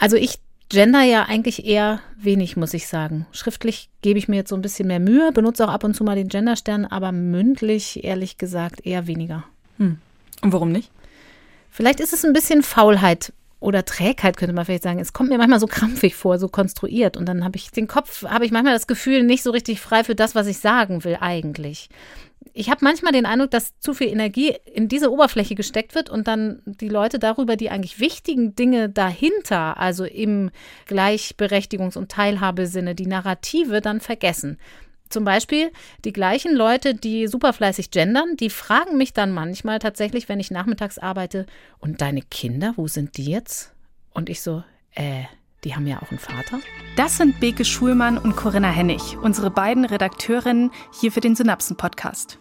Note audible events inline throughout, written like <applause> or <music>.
Also ich gender ja eigentlich eher wenig, muss ich sagen. Schriftlich gebe ich mir jetzt so ein bisschen mehr Mühe, benutze auch ab und zu mal den Genderstern, aber mündlich, ehrlich gesagt, eher weniger. Hm. Und warum nicht? Vielleicht ist es ein bisschen Faulheit oder Trägheit, könnte man vielleicht sagen. Es kommt mir manchmal so krampfig vor, so konstruiert. Und dann habe ich den Kopf, habe ich manchmal das Gefühl, nicht so richtig frei für das, was ich sagen will eigentlich ich habe manchmal den Eindruck, dass zu viel Energie in diese Oberfläche gesteckt wird und dann die Leute darüber die eigentlich wichtigen Dinge dahinter, also im Gleichberechtigungs- und Teilhabesinne, die Narrative dann vergessen. Zum Beispiel die gleichen Leute, die superfleißig gendern, die fragen mich dann manchmal tatsächlich, wenn ich nachmittags arbeite, und deine Kinder, wo sind die jetzt? Und ich so, äh, die haben ja auch einen Vater. Das sind Beke Schulmann und Corinna Hennig, unsere beiden Redakteurinnen hier für den Synapsen-Podcast.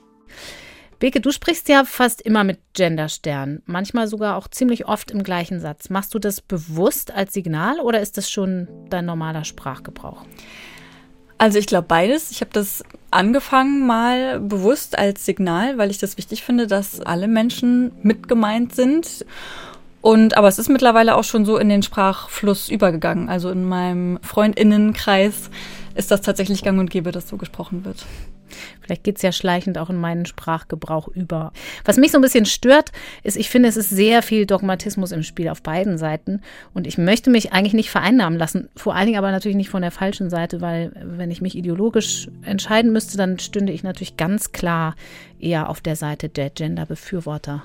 Beke, du sprichst ja fast immer mit Genderstern, manchmal sogar auch ziemlich oft im gleichen Satz. Machst du das bewusst als Signal oder ist das schon dein normaler Sprachgebrauch? Also ich glaube beides. Ich habe das angefangen mal bewusst als Signal, weil ich das wichtig finde, dass alle Menschen mitgemeint sind. Und aber es ist mittlerweile auch schon so in den Sprachfluss übergegangen. Also in meinem Freundinnenkreis ist das tatsächlich gang und gäbe, dass so gesprochen wird. Vielleicht geht es ja schleichend auch in meinen Sprachgebrauch über. Was mich so ein bisschen stört, ist, ich finde, es ist sehr viel Dogmatismus im Spiel auf beiden Seiten. Und ich möchte mich eigentlich nicht vereinnahmen lassen. Vor allen Dingen aber natürlich nicht von der falschen Seite, weil wenn ich mich ideologisch entscheiden müsste, dann stünde ich natürlich ganz klar eher auf der Seite der Gender-Befürworter.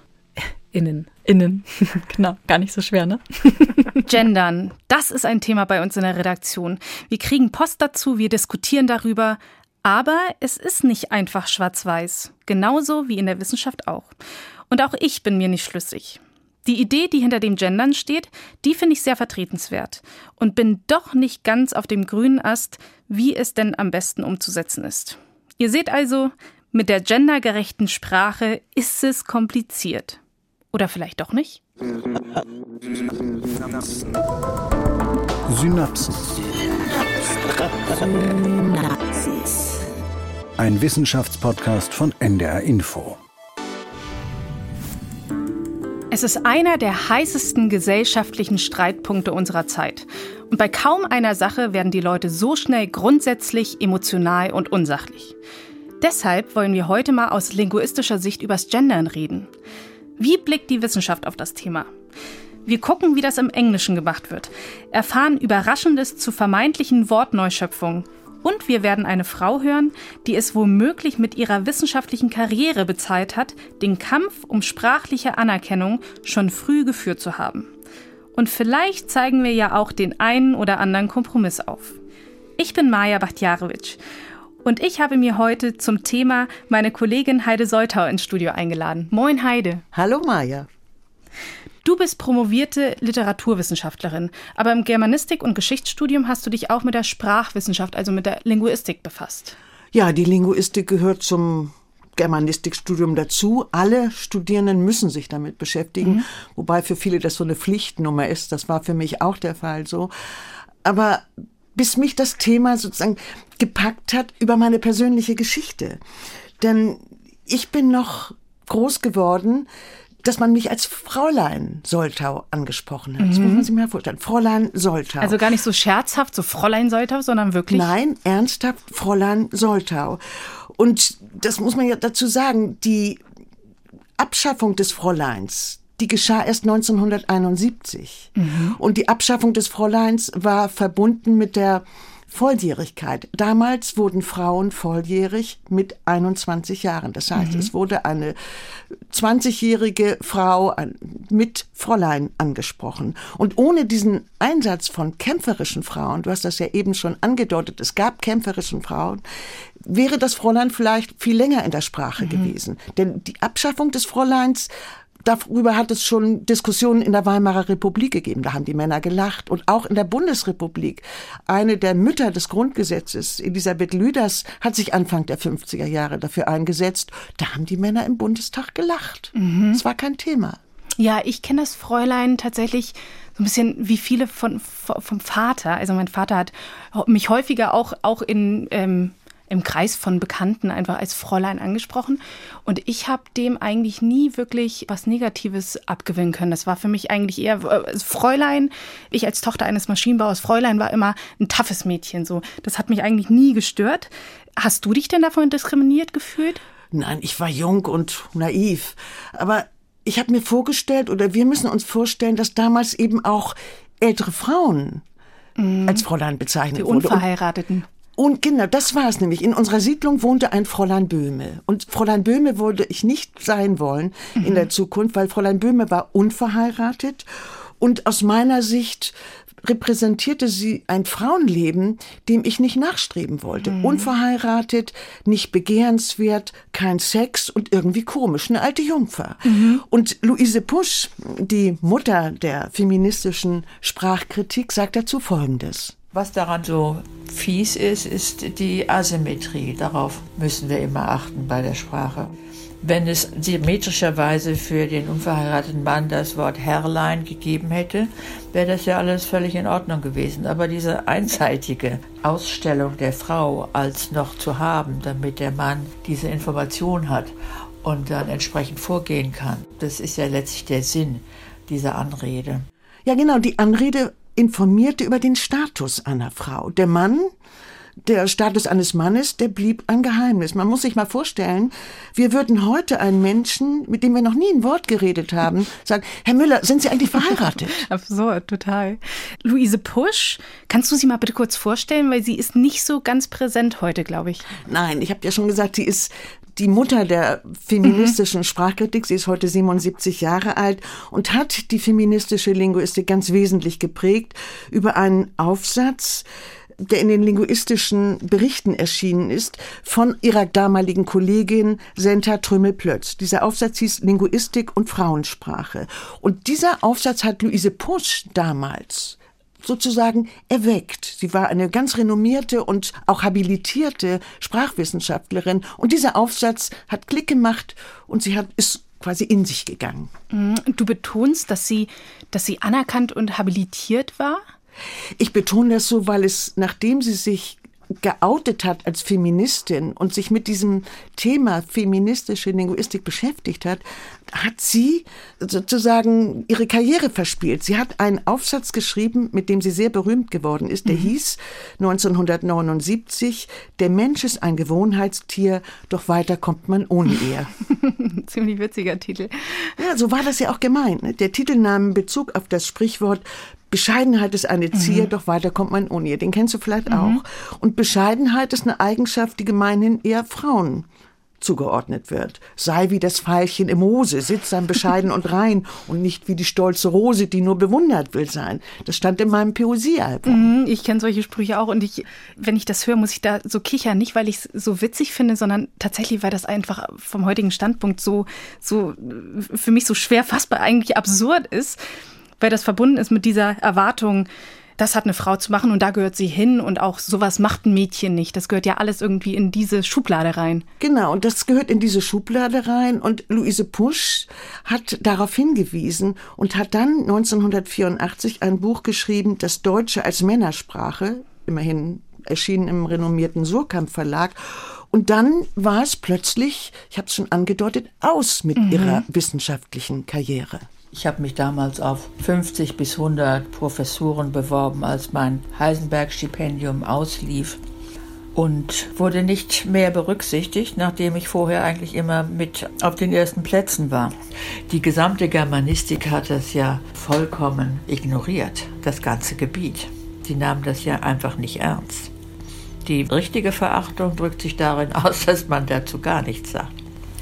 Innen. Innen. <laughs> genau, gar nicht so schwer, ne? <laughs> Gendern, das ist ein Thema bei uns in der Redaktion. Wir kriegen Post dazu, wir diskutieren darüber. Aber es ist nicht einfach schwarz-weiß. Genauso wie in der Wissenschaft auch. Und auch ich bin mir nicht schlüssig. Die Idee, die hinter dem Gendern steht, die finde ich sehr vertretenswert und bin doch nicht ganz auf dem grünen Ast, wie es denn am besten umzusetzen ist. Ihr seht also, mit der gendergerechten Sprache ist es kompliziert. Oder vielleicht doch nicht? Synapsen. Ein Wissenschaftspodcast von NDR Info. Es ist einer der heißesten gesellschaftlichen Streitpunkte unserer Zeit. Und bei kaum einer Sache werden die Leute so schnell grundsätzlich, emotional und unsachlich. Deshalb wollen wir heute mal aus linguistischer Sicht übers Gendern reden. Wie blickt die Wissenschaft auf das Thema? Wir gucken, wie das im Englischen gemacht wird, erfahren Überraschendes zu vermeintlichen Wortneuschöpfungen und wir werden eine Frau hören, die es womöglich mit ihrer wissenschaftlichen Karriere bezahlt hat, den Kampf um sprachliche Anerkennung schon früh geführt zu haben. Und vielleicht zeigen wir ja auch den einen oder anderen Kompromiss auf. Ich bin Maja Bachtjarewitsch und ich habe mir heute zum Thema meine Kollegin Heide Soltau ins Studio eingeladen. Moin Heide. Hallo Maja. Du bist promovierte Literaturwissenschaftlerin, aber im Germanistik- und Geschichtsstudium hast du dich auch mit der Sprachwissenschaft, also mit der Linguistik befasst. Ja, die Linguistik gehört zum Germanistikstudium dazu. Alle Studierenden müssen sich damit beschäftigen, mhm. wobei für viele das so eine Pflichtnummer ist. Das war für mich auch der Fall so. Aber bis mich das Thema sozusagen gepackt hat über meine persönliche Geschichte. Denn ich bin noch groß geworden, dass man mich als Fräulein Soltau angesprochen hat. Das muss man mhm. sich mal vorstellen. Fräulein Soltau. Also gar nicht so scherzhaft, so Fräulein Soltau, sondern wirklich. Nein, ernsthaft Fräulein Soltau. Und das muss man ja dazu sagen, die Abschaffung des Fräuleins, die geschah erst 1971. Mhm. Und die Abschaffung des Fräuleins war verbunden mit der Volljährigkeit. Damals wurden Frauen volljährig mit 21 Jahren. Das heißt, mhm. es wurde eine 20-jährige Frau mit Fräulein angesprochen. Und ohne diesen Einsatz von kämpferischen Frauen, du hast das ja eben schon angedeutet, es gab kämpferischen Frauen, wäre das Fräulein vielleicht viel länger in der Sprache mhm. gewesen. Denn die Abschaffung des Fräuleins darüber hat es schon Diskussionen in der Weimarer Republik gegeben. Da haben die Männer gelacht. Und auch in der Bundesrepublik. Eine der Mütter des Grundgesetzes, Elisabeth Lüders, hat sich Anfang der 50er Jahre dafür eingesetzt. Da haben die Männer im Bundestag gelacht. Mhm. Das war kein Thema. Ja, ich kenne das Fräulein tatsächlich so ein bisschen wie viele von, vom Vater. Also mein Vater hat mich häufiger auch, auch in ähm, im Kreis von Bekannten einfach als Fräulein angesprochen. Und ich habe dem eigentlich nie wirklich was Negatives abgewinnen können. Das war für mich eigentlich eher äh, Fräulein. Ich als Tochter eines Maschinenbauers, Fräulein war immer ein toughes Mädchen. So, das hat mich eigentlich nie gestört. Hast du dich denn davon diskriminiert gefühlt? Nein, ich war jung und naiv. Aber ich habe mir vorgestellt, oder wir müssen uns vorstellen, dass damals eben auch ältere Frauen mhm. als Fräulein bezeichnet Die Unverheirateten. Und genau, das war es nämlich. In unserer Siedlung wohnte ein Fräulein Böhme. Und Fräulein Böhme wollte ich nicht sein wollen mhm. in der Zukunft, weil Fräulein Böhme war unverheiratet. Und aus meiner Sicht repräsentierte sie ein Frauenleben, dem ich nicht nachstreben wollte. Mhm. Unverheiratet, nicht begehrenswert, kein Sex und irgendwie komisch, eine alte Jungfer. Mhm. Und Luise Pusch, die Mutter der feministischen Sprachkritik, sagt dazu Folgendes. Was daran so fies ist, ist die Asymmetrie. Darauf müssen wir immer achten bei der Sprache. Wenn es symmetrischerweise für den unverheirateten Mann das Wort Herrlein gegeben hätte, wäre das ja alles völlig in Ordnung gewesen. Aber diese einseitige Ausstellung der Frau als noch zu haben, damit der Mann diese Information hat und dann entsprechend vorgehen kann, das ist ja letztlich der Sinn dieser Anrede. Ja, genau, die Anrede informierte über den Status einer Frau. Der Mann, der Status eines Mannes, der blieb ein Geheimnis. Man muss sich mal vorstellen, wir würden heute einen Menschen, mit dem wir noch nie ein Wort geredet haben, sagen, Herr Müller, sind Sie eigentlich verheiratet? <laughs> Absurd, total. Luise Pusch, kannst du sie mal bitte kurz vorstellen, weil sie ist nicht so ganz präsent heute, glaube ich. Nein, ich habe ja schon gesagt, sie ist die Mutter der feministischen mhm. Sprachkritik. Sie ist heute 77 Jahre alt und hat die feministische Linguistik ganz wesentlich geprägt über einen Aufsatz, der in den linguistischen Berichten erschienen ist, von ihrer damaligen Kollegin Senta Trümmel-Plötz. Dieser Aufsatz hieß Linguistik und Frauensprache. Und dieser Aufsatz hat Luise Pusch damals sozusagen erweckt. Sie war eine ganz renommierte und auch habilitierte Sprachwissenschaftlerin und dieser Aufsatz hat Klick gemacht und sie hat ist quasi in sich gegangen. Mhm. Du betonst, dass sie, dass sie anerkannt und habilitiert war? Ich betone das so, weil es, nachdem sie sich geoutet hat als Feministin und sich mit diesem Thema feministische Linguistik beschäftigt hat, hat sie sozusagen ihre Karriere verspielt. Sie hat einen Aufsatz geschrieben, mit dem sie sehr berühmt geworden ist. Der mhm. hieß 1979, Der Mensch ist ein Gewohnheitstier, doch weiter kommt man ohne er. <laughs> Ziemlich witziger Titel. Ja, so war das ja auch gemeint. Ne? Der Titel nahm Bezug auf das Sprichwort Bescheidenheit ist eine Zier, mhm. doch weiter kommt man ohne ihr. Den kennst du vielleicht mhm. auch. Und Bescheidenheit ist eine Eigenschaft, die gemeinhin eher Frauen zugeordnet wird. Sei wie das Veilchen im Moose, sittsam, bescheiden und <laughs> rein und nicht wie die stolze Rose, die nur bewundert will sein. Das stand in meinem Poesiealbum. Mhm, ich kenne solche Sprüche auch und ich, wenn ich das höre, muss ich da so kichern. Nicht, weil ich es so witzig finde, sondern tatsächlich, weil das einfach vom heutigen Standpunkt so, so für mich so schwer fassbar eigentlich absurd ist weil das verbunden ist mit dieser Erwartung, das hat eine Frau zu machen und da gehört sie hin und auch sowas macht ein Mädchen nicht. Das gehört ja alles irgendwie in diese Schublade rein. Genau, und das gehört in diese Schublade rein und Luise Pusch hat darauf hingewiesen und hat dann 1984 ein Buch geschrieben, das Deutsche als Männersprache, immerhin erschienen im renommierten Surkamp Verlag. Und dann war es plötzlich, ich habe es schon angedeutet, aus mit mhm. ihrer wissenschaftlichen Karriere. Ich habe mich damals auf 50 bis 100 Professuren beworben, als mein Heisenberg-Stipendium auslief und wurde nicht mehr berücksichtigt, nachdem ich vorher eigentlich immer mit auf den ersten Plätzen war. Die gesamte Germanistik hat das ja vollkommen ignoriert, das ganze Gebiet. Sie nahmen das ja einfach nicht ernst. Die richtige Verachtung drückt sich darin <laughs> aus, dass man dazu gar nichts sagt.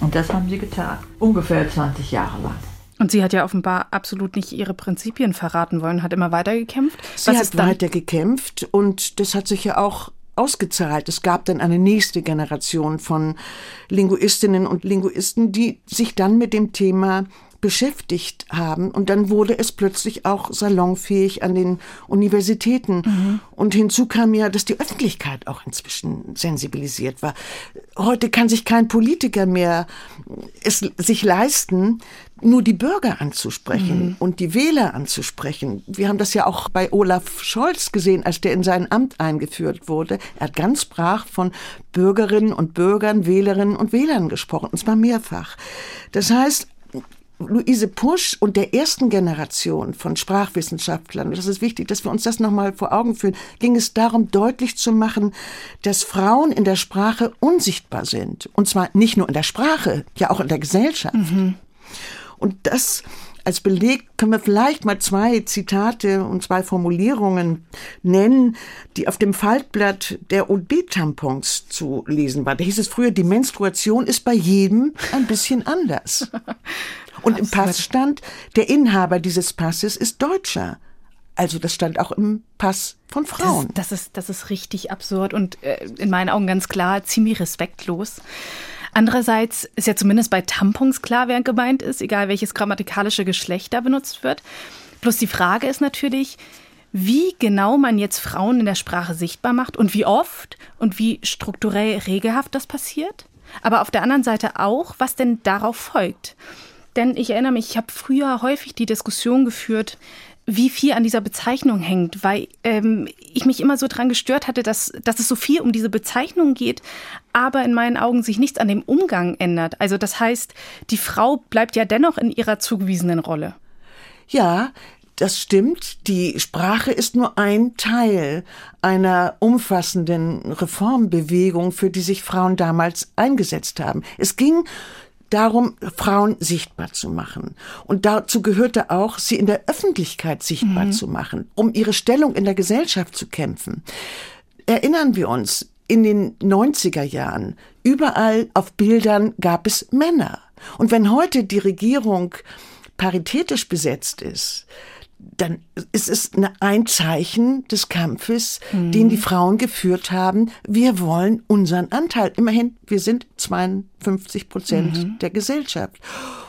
Und das haben sie getan, ungefähr 20 Jahre lang. Und sie hat ja offenbar absolut nicht ihre Prinzipien verraten wollen, hat immer weiter gekämpft. Sie Was hat weiter gekämpft und das hat sich ja auch ausgezahlt. Es gab dann eine nächste Generation von Linguistinnen und Linguisten, die sich dann mit dem Thema beschäftigt haben. Und dann wurde es plötzlich auch salonfähig an den Universitäten. Mhm. Und hinzu kam ja, dass die Öffentlichkeit auch inzwischen sensibilisiert war. Heute kann sich kein Politiker mehr es sich leisten, nur die Bürger anzusprechen mhm. und die Wähler anzusprechen. Wir haben das ja auch bei Olaf Scholz gesehen, als der in sein Amt eingeführt wurde. Er hat ganz brach von Bürgerinnen und Bürgern, Wählerinnen und Wählern gesprochen, und zwar mehrfach. Das heißt, Luise Pusch und der ersten Generation von Sprachwissenschaftlern, und das ist wichtig, dass wir uns das nochmal vor Augen führen, ging es darum, deutlich zu machen, dass Frauen in der Sprache unsichtbar sind. Und zwar nicht nur in der Sprache, ja auch in der Gesellschaft. Mhm. Und das als Beleg können wir vielleicht mal zwei Zitate und zwei Formulierungen nennen, die auf dem Faltblatt der OB-Tampons zu lesen waren. Da hieß es früher, die Menstruation ist bei jedem ein bisschen anders. <laughs> Und im Pass stand, der Inhaber dieses Passes ist Deutscher. Also das stand auch im Pass von Frauen. Das, das, ist, das ist richtig absurd und äh, in meinen Augen ganz klar ziemlich respektlos. Andererseits ist ja zumindest bei Tampons klar, wer gemeint ist, egal welches grammatikalische Geschlecht da benutzt wird. Plus die Frage ist natürlich, wie genau man jetzt Frauen in der Sprache sichtbar macht und wie oft und wie strukturell regelhaft das passiert. Aber auf der anderen Seite auch, was denn darauf folgt. Denn ich erinnere mich, ich habe früher häufig die Diskussion geführt, wie viel an dieser Bezeichnung hängt, weil ähm, ich mich immer so dran gestört hatte, dass, dass es so viel um diese Bezeichnung geht, aber in meinen Augen sich nichts an dem Umgang ändert. Also das heißt, die Frau bleibt ja dennoch in ihrer zugewiesenen Rolle. Ja, das stimmt. Die Sprache ist nur ein Teil einer umfassenden Reformbewegung, für die sich Frauen damals eingesetzt haben. Es ging darum, Frauen sichtbar zu machen. Und dazu gehörte auch, sie in der Öffentlichkeit sichtbar mhm. zu machen, um ihre Stellung in der Gesellschaft zu kämpfen. Erinnern wir uns, in den 90er Jahren, überall auf Bildern gab es Männer. Und wenn heute die Regierung paritätisch besetzt ist, dann ist es ein Zeichen des Kampfes, mhm. den die Frauen geführt haben. Wir wollen unseren Anteil. Immerhin, wir sind 52 Prozent mhm. der Gesellschaft.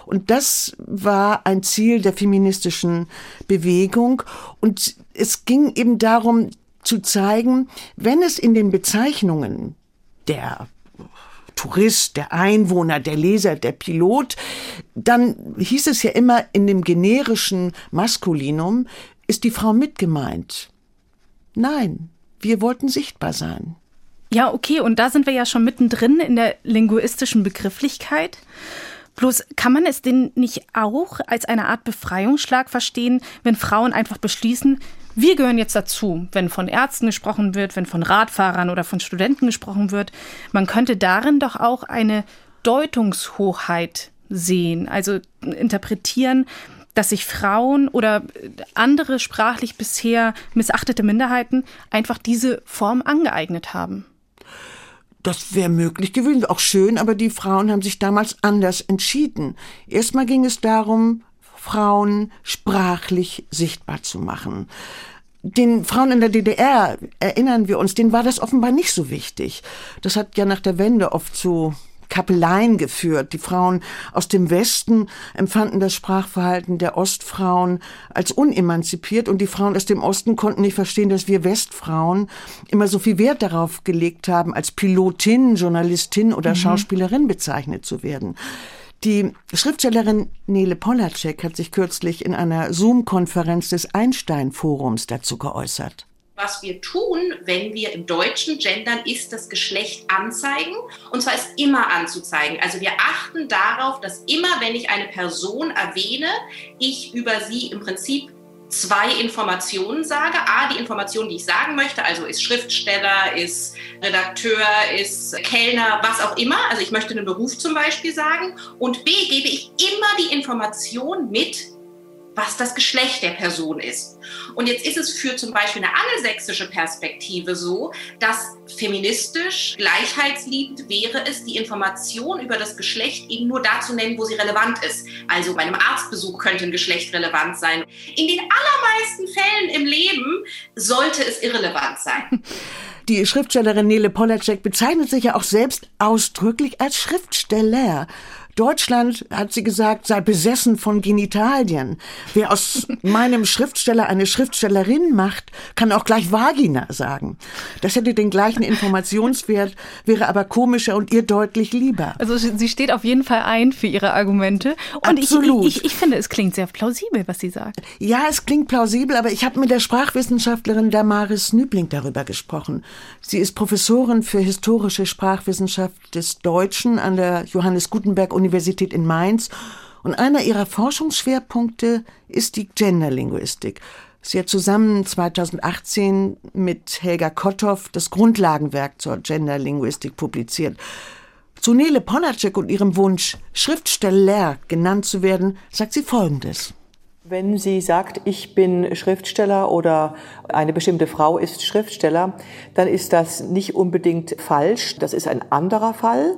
Und das war ein Ziel der feministischen Bewegung. Und es ging eben darum zu zeigen, wenn es in den Bezeichnungen der Tourist, der Einwohner, der Leser, der Pilot, dann hieß es ja immer in dem generischen Maskulinum, ist die Frau mit gemeint. Nein, wir wollten sichtbar sein. Ja, okay, und da sind wir ja schon mittendrin in der linguistischen Begrifflichkeit. Bloß kann man es denn nicht auch als eine Art Befreiungsschlag verstehen, wenn Frauen einfach beschließen, wir gehören jetzt dazu, wenn von Ärzten gesprochen wird, wenn von Radfahrern oder von Studenten gesprochen wird. Man könnte darin doch auch eine Deutungshochheit sehen, also interpretieren, dass sich Frauen oder andere sprachlich bisher missachtete Minderheiten einfach diese Form angeeignet haben. Das wäre möglich gewesen, auch schön, aber die Frauen haben sich damals anders entschieden. Erstmal ging es darum, Frauen sprachlich sichtbar zu machen. Den Frauen in der DDR, erinnern wir uns, denen war das offenbar nicht so wichtig. Das hat ja nach der Wende oft zu Kappeleien geführt. Die Frauen aus dem Westen empfanden das Sprachverhalten der Ostfrauen als unemanzipiert und die Frauen aus dem Osten konnten nicht verstehen, dass wir Westfrauen immer so viel Wert darauf gelegt haben, als Pilotin, Journalistin oder mhm. Schauspielerin bezeichnet zu werden. Die Schriftstellerin Nele Polacek hat sich kürzlich in einer Zoom-Konferenz des Einstein-Forums dazu geäußert. Was wir tun, wenn wir im Deutschen gendern, ist das Geschlecht anzeigen. Und zwar ist immer anzuzeigen. Also wir achten darauf, dass immer, wenn ich eine Person erwähne, ich über sie im Prinzip zwei Informationen sage. A, die Information, die ich sagen möchte, also ist Schriftsteller, ist Redakteur, ist Kellner, was auch immer. Also ich möchte einen Beruf zum Beispiel sagen. Und B, gebe ich immer die Information mit, was das Geschlecht der Person ist. Und jetzt ist es für zum Beispiel eine angelsächsische Perspektive so, dass feministisch, gleichheitsliebend wäre es, die Information über das Geschlecht eben nur da zu nennen, wo sie relevant ist. Also bei einem Arztbesuch könnte ein Geschlecht relevant sein. In den allermeisten Fällen im Leben sollte es irrelevant sein. <laughs> Die Schriftstellerin Nele Polacek bezeichnet sich ja auch selbst ausdrücklich als Schriftsteller. Deutschland, hat sie gesagt, sei besessen von Genitalien. Wer aus <laughs> meinem Schriftsteller eine Schriftstellerin macht, kann auch gleich Vagina sagen. Das hätte den gleichen Informationswert, wäre aber komischer und ihr deutlich lieber. Also sie steht auf jeden Fall ein für ihre Argumente. Und Absolut. Ich, ich, ich finde, es klingt sehr plausibel, was sie sagt. Ja, es klingt plausibel, aber ich habe mit der Sprachwissenschaftlerin Damaris Nübling darüber gesprochen. Sie ist Professorin für historische Sprachwissenschaft des Deutschen an der Johannes Gutenberg Universität in Mainz und einer ihrer Forschungsschwerpunkte ist die Genderlinguistik. Sie hat zusammen 2018 mit Helga Kotthoff das Grundlagenwerk zur Genderlinguistik publiziert. Zu Nele Polacek und ihrem Wunsch, Schriftsteller genannt zu werden, sagt sie Folgendes. Wenn sie sagt, ich bin Schriftsteller oder eine bestimmte Frau ist Schriftsteller, dann ist das nicht unbedingt falsch. Das ist ein anderer Fall,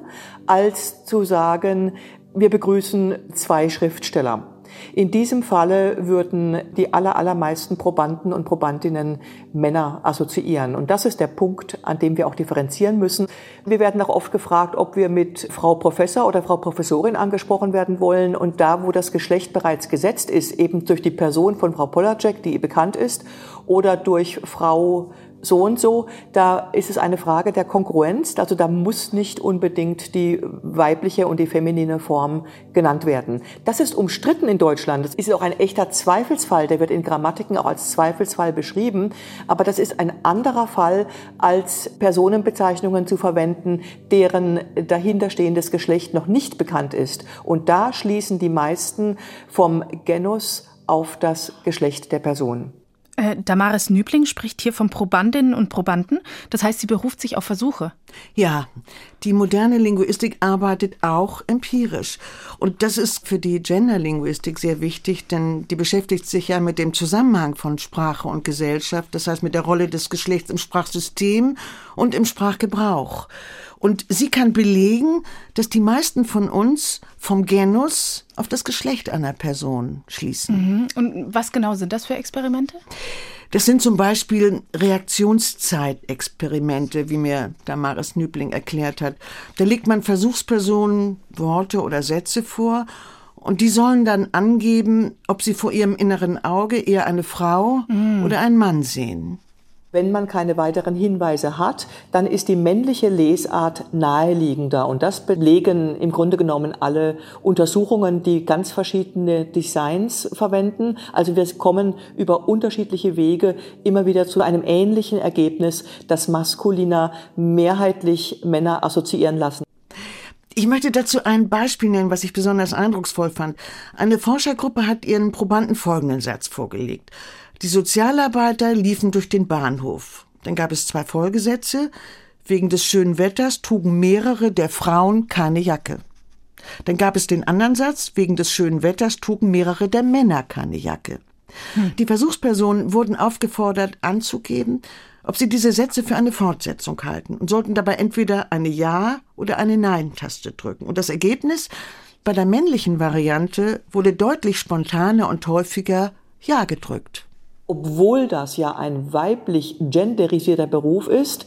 als zu sagen, wir begrüßen zwei Schriftsteller. In diesem Falle würden die aller, allermeisten Probanden und Probandinnen Männer assoziieren. Und das ist der Punkt, an dem wir auch differenzieren müssen. Wir werden auch oft gefragt, ob wir mit Frau Professor oder Frau Professorin angesprochen werden wollen. Und da, wo das Geschlecht bereits gesetzt ist, eben durch die Person von Frau Polacek, die bekannt ist, oder durch Frau so und so, da ist es eine Frage der Konkurrenz. Also da muss nicht unbedingt die weibliche und die feminine Form genannt werden. Das ist umstritten in Deutschland. Das ist auch ein echter Zweifelsfall. Der wird in Grammatiken auch als Zweifelsfall beschrieben. Aber das ist ein anderer Fall, als Personenbezeichnungen zu verwenden, deren dahinterstehendes Geschlecht noch nicht bekannt ist. Und da schließen die meisten vom Genus auf das Geschlecht der Person. Äh, Damaris Nübling spricht hier von Probandinnen und Probanden. Das heißt, sie beruft sich auf Versuche. Ja, die moderne Linguistik arbeitet auch empirisch. Und das ist für die Genderlinguistik sehr wichtig, denn die beschäftigt sich ja mit dem Zusammenhang von Sprache und Gesellschaft, das heißt mit der Rolle des Geschlechts im Sprachsystem und im Sprachgebrauch. Und sie kann belegen, dass die meisten von uns vom Genus auf das Geschlecht einer Person schließen. Mhm. Und was genau sind das für Experimente? Das sind zum Beispiel Reaktionszeitexperimente, wie mir Damaris Nübling erklärt hat. Da legt man Versuchspersonen Worte oder Sätze vor und die sollen dann angeben, ob sie vor ihrem inneren Auge eher eine Frau mm. oder einen Mann sehen. Wenn man keine weiteren Hinweise hat, dann ist die männliche Lesart naheliegender. Und das belegen im Grunde genommen alle Untersuchungen, die ganz verschiedene Designs verwenden. Also wir kommen über unterschiedliche Wege immer wieder zu einem ähnlichen Ergebnis, das maskuliner mehrheitlich Männer assoziieren lassen. Ich möchte dazu ein Beispiel nennen, was ich besonders eindrucksvoll fand. Eine Forschergruppe hat ihren Probanden folgenden Satz vorgelegt. Die Sozialarbeiter liefen durch den Bahnhof. Dann gab es zwei Folgesätze. Wegen des schönen Wetters trugen mehrere der Frauen keine Jacke. Dann gab es den anderen Satz, wegen des schönen Wetters trugen mehrere der Männer keine Jacke. Hm. Die Versuchspersonen wurden aufgefordert anzugeben, ob sie diese Sätze für eine Fortsetzung halten und sollten dabei entweder eine Ja- oder eine Nein-Taste drücken. Und das Ergebnis? Bei der männlichen Variante wurde deutlich spontaner und häufiger Ja gedrückt obwohl das ja ein weiblich genderisierter Beruf ist,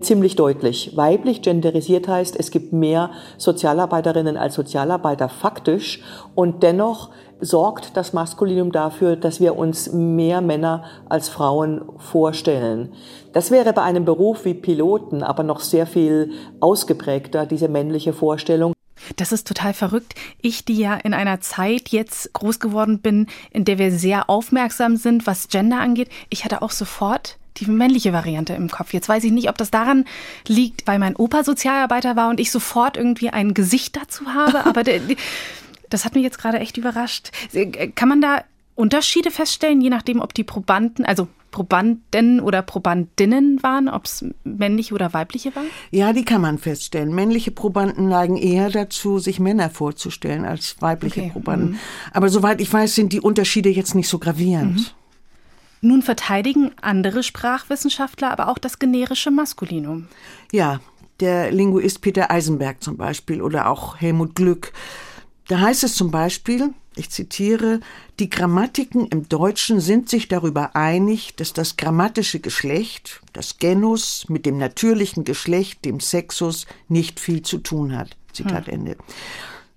ziemlich deutlich. Weiblich genderisiert heißt, es gibt mehr Sozialarbeiterinnen als Sozialarbeiter faktisch und dennoch sorgt das Maskulinum dafür, dass wir uns mehr Männer als Frauen vorstellen. Das wäre bei einem Beruf wie Piloten aber noch sehr viel ausgeprägter, diese männliche Vorstellung. Das ist total verrückt. Ich, die ja in einer Zeit jetzt groß geworden bin, in der wir sehr aufmerksam sind, was Gender angeht, ich hatte auch sofort die männliche Variante im Kopf. Jetzt weiß ich nicht, ob das daran liegt, weil mein Opa Sozialarbeiter war und ich sofort irgendwie ein Gesicht dazu habe, aber das hat mich jetzt gerade echt überrascht. Kann man da Unterschiede feststellen, je nachdem, ob die Probanden, also Probanden oder Probandinnen waren, ob es männliche oder weibliche waren? Ja, die kann man feststellen. Männliche Probanden neigen eher dazu, sich Männer vorzustellen als weibliche okay. Probanden. Mhm. Aber soweit ich weiß, sind die Unterschiede jetzt nicht so gravierend. Mhm. Nun verteidigen andere Sprachwissenschaftler aber auch das generische Maskulinum. Ja, der Linguist Peter Eisenberg zum Beispiel oder auch Helmut Glück. Da heißt es zum Beispiel, ich zitiere, die Grammatiken im Deutschen sind sich darüber einig, dass das grammatische Geschlecht, das Genus, mit dem natürlichen Geschlecht, dem Sexus, nicht viel zu tun hat. Zitat hm. Ende.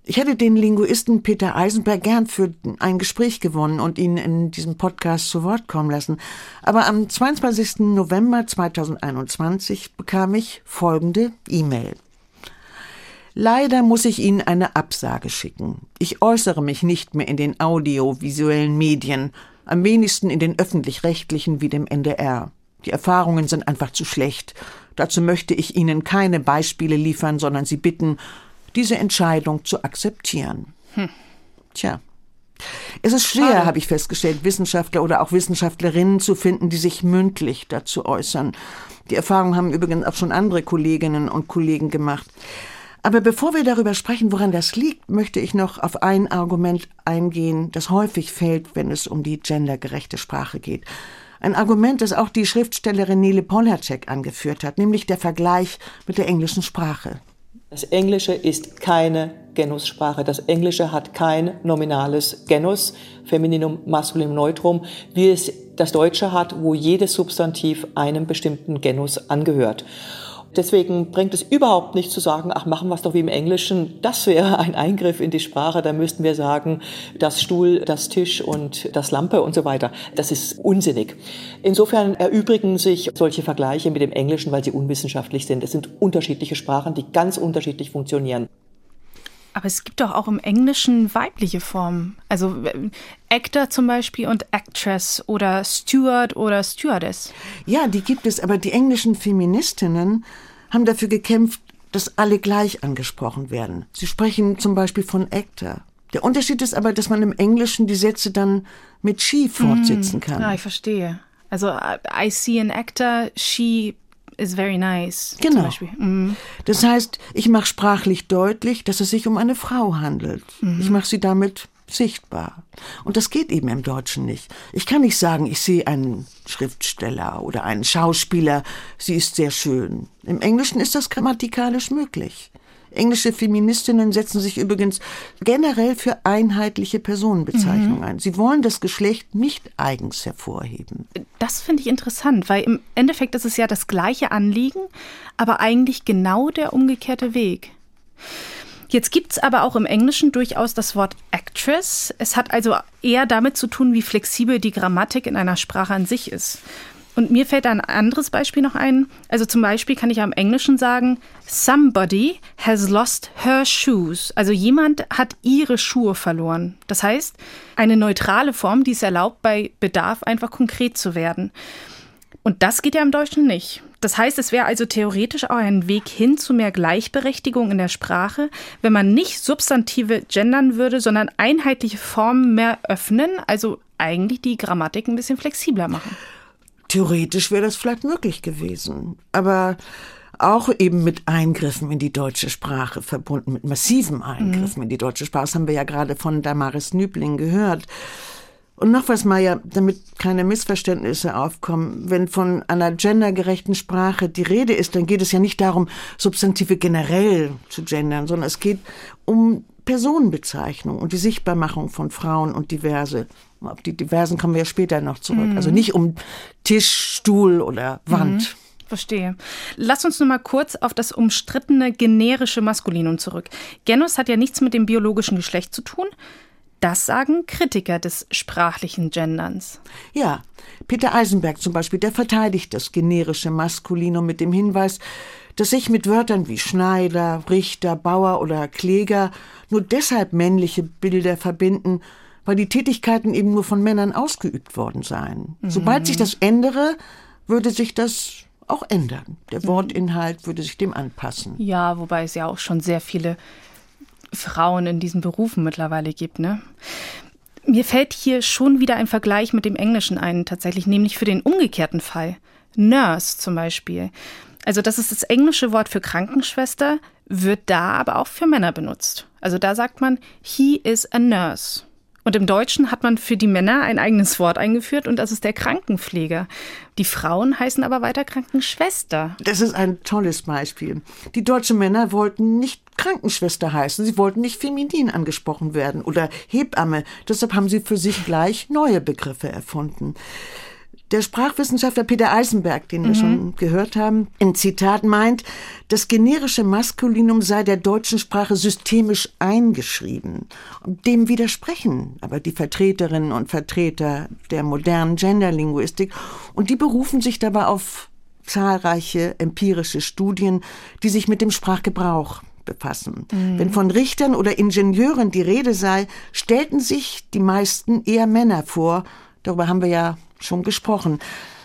Ich hätte den Linguisten Peter Eisenberg gern für ein Gespräch gewonnen und ihn in diesem Podcast zu Wort kommen lassen. Aber am 22. November 2021 bekam ich folgende E-Mail. Leider muss ich Ihnen eine Absage schicken. Ich äußere mich nicht mehr in den audiovisuellen Medien, am wenigsten in den öffentlich-rechtlichen wie dem NDR. Die Erfahrungen sind einfach zu schlecht. Dazu möchte ich Ihnen keine Beispiele liefern, sondern Sie bitten, diese Entscheidung zu akzeptieren. Hm. Tja. Es ist schwer, habe ich festgestellt, Wissenschaftler oder auch Wissenschaftlerinnen zu finden, die sich mündlich dazu äußern. Die Erfahrung haben übrigens auch schon andere Kolleginnen und Kollegen gemacht. Aber bevor wir darüber sprechen, woran das liegt, möchte ich noch auf ein Argument eingehen, das häufig fällt, wenn es um die gendergerechte Sprache geht. Ein Argument, das auch die Schriftstellerin Nele Polacek angeführt hat, nämlich der Vergleich mit der englischen Sprache. Das Englische ist keine Genussprache. Das Englische hat kein nominales Genus, Femininum, Maskulinum, Neutrum, wie es das Deutsche hat, wo jedes Substantiv einem bestimmten Genus angehört. Deswegen bringt es überhaupt nicht zu sagen, ach, machen wir es doch wie im Englischen. Das wäre ein Eingriff in die Sprache. Da müssten wir sagen, das Stuhl, das Tisch und das Lampe und so weiter. Das ist unsinnig. Insofern erübrigen sich solche Vergleiche mit dem Englischen, weil sie unwissenschaftlich sind. Es sind unterschiedliche Sprachen, die ganz unterschiedlich funktionieren. Aber es gibt doch auch im Englischen weibliche Formen. Also äh, Actor zum Beispiel und Actress oder Steward oder Stewardess. Ja, die gibt es, aber die englischen Feministinnen haben dafür gekämpft, dass alle gleich angesprochen werden. Sie sprechen zum Beispiel von Actor. Der Unterschied ist aber, dass man im Englischen die Sätze dann mit she fortsetzen kann. Ja, ich verstehe. Also I see an actor, she is very nice. Genau. Mhm. Das heißt, ich mache sprachlich deutlich, dass es sich um eine Frau handelt. Mhm. Ich mache sie damit sichtbar. Und das geht eben im Deutschen nicht. Ich kann nicht sagen, ich sehe einen Schriftsteller oder einen Schauspieler, sie ist sehr schön. Im Englischen ist das grammatikalisch möglich. Englische Feministinnen setzen sich übrigens generell für einheitliche Personenbezeichnungen mhm. ein. Sie wollen das Geschlecht nicht eigens hervorheben. Das finde ich interessant, weil im Endeffekt ist es ja das gleiche Anliegen, aber eigentlich genau der umgekehrte Weg. Jetzt gibt es aber auch im Englischen durchaus das Wort Actress. Es hat also eher damit zu tun, wie flexibel die Grammatik in einer Sprache an sich ist. Und mir fällt ein anderes Beispiel noch ein. Also zum Beispiel kann ich am Englischen sagen, somebody has lost her shoes. Also jemand hat ihre Schuhe verloren. Das heißt, eine neutrale Form, die es erlaubt, bei Bedarf einfach konkret zu werden. Und das geht ja im Deutschen nicht. Das heißt, es wäre also theoretisch auch ein Weg hin zu mehr Gleichberechtigung in der Sprache, wenn man nicht Substantive gendern würde, sondern einheitliche Formen mehr öffnen, also eigentlich die Grammatik ein bisschen flexibler machen. Theoretisch wäre das vielleicht möglich gewesen, aber auch eben mit Eingriffen in die deutsche Sprache verbunden, mit massiven Eingriffen mhm. in die deutsche Sprache. Das haben wir ja gerade von Damaris Nübling gehört. Und noch was, Maja, damit keine Missverständnisse aufkommen. Wenn von einer gendergerechten Sprache die Rede ist, dann geht es ja nicht darum, Substantive generell zu gendern, sondern es geht um Personenbezeichnung und die Sichtbarmachung von Frauen und diverse. Auf die diversen kommen wir ja später noch zurück. Mhm. Also nicht um Tisch, Stuhl oder Wand. Mhm. Verstehe. Lass uns nur mal kurz auf das umstrittene generische Maskulinum zurück. Genus hat ja nichts mit dem biologischen Geschlecht zu tun. Das sagen Kritiker des sprachlichen Genderns. Ja, Peter Eisenberg zum Beispiel, der verteidigt das generische Maskulinum mit dem Hinweis, dass sich mit Wörtern wie Schneider, Richter, Bauer oder Kläger nur deshalb männliche Bilder verbinden, weil die Tätigkeiten eben nur von Männern ausgeübt worden seien. Mhm. Sobald sich das ändere, würde sich das auch ändern. Der mhm. Wortinhalt würde sich dem anpassen. Ja, wobei es ja auch schon sehr viele Frauen in diesen Berufen mittlerweile gibt, ne? Mir fällt hier schon wieder ein Vergleich mit dem Englischen ein, tatsächlich, nämlich für den umgekehrten Fall. Nurse zum Beispiel. Also das ist das englische Wort für Krankenschwester, wird da aber auch für Männer benutzt. Also da sagt man, he is a nurse. Und im Deutschen hat man für die Männer ein eigenes Wort eingeführt und das ist der Krankenpfleger. Die Frauen heißen aber weiter Krankenschwester. Das ist ein tolles Beispiel. Die deutschen Männer wollten nicht Krankenschwester heißen, sie wollten nicht feminin angesprochen werden oder Hebamme. Deshalb haben sie für sich gleich neue Begriffe erfunden. Der Sprachwissenschaftler Peter Eisenberg, den wir mhm. schon gehört haben, in Zitat meint, das generische Maskulinum sei der deutschen Sprache systemisch eingeschrieben. Dem widersprechen aber die Vertreterinnen und Vertreter der modernen Genderlinguistik und die berufen sich dabei auf zahlreiche empirische Studien, die sich mit dem Sprachgebrauch befassen. Mhm. Wenn von Richtern oder Ingenieuren die Rede sei, stellten sich die meisten eher Männer vor. Darüber haben wir ja schon gesprochen.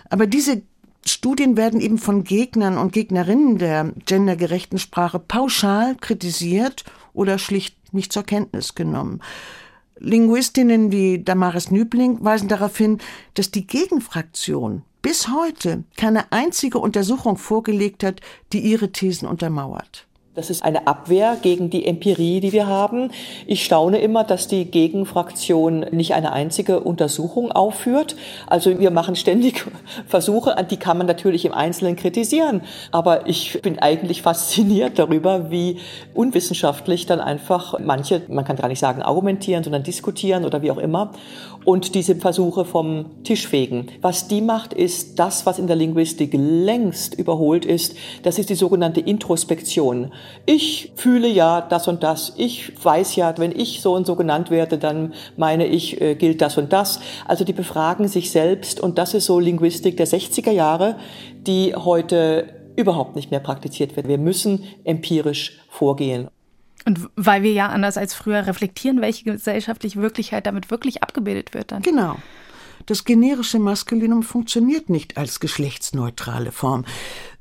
Aber diese Studien werden eben von Gegnern und Gegnerinnen der gendergerechten Sprache pauschal kritisiert oder schlicht nicht zur Kenntnis genommen. Linguistinnen wie Damaris Nübling weisen darauf hin, dass die Gegenfraktion bis heute keine einzige Untersuchung vorgelegt hat, die ihre Thesen untermauert. Das ist eine Abwehr gegen die Empirie, die wir haben. Ich staune immer, dass die Gegenfraktion nicht eine einzige Untersuchung aufführt. Also wir machen ständig <laughs> Versuche, die kann man natürlich im Einzelnen kritisieren. Aber ich bin eigentlich fasziniert darüber, wie unwissenschaftlich dann einfach manche, man kann gar nicht sagen argumentieren, sondern diskutieren oder wie auch immer. Und diese Versuche vom Tisch fegen. Was die macht, ist das, was in der Linguistik längst überholt ist. Das ist die sogenannte Introspektion. Ich fühle ja das und das. Ich weiß ja, wenn ich so und so genannt werde, dann meine ich, äh, gilt das und das. Also die befragen sich selbst und das ist so Linguistik der 60er Jahre, die heute überhaupt nicht mehr praktiziert wird. Wir müssen empirisch vorgehen. Und weil wir ja anders als früher reflektieren, welche gesellschaftliche Wirklichkeit damit wirklich abgebildet wird dann. Genau. Das generische Maskulinum funktioniert nicht als geschlechtsneutrale Form.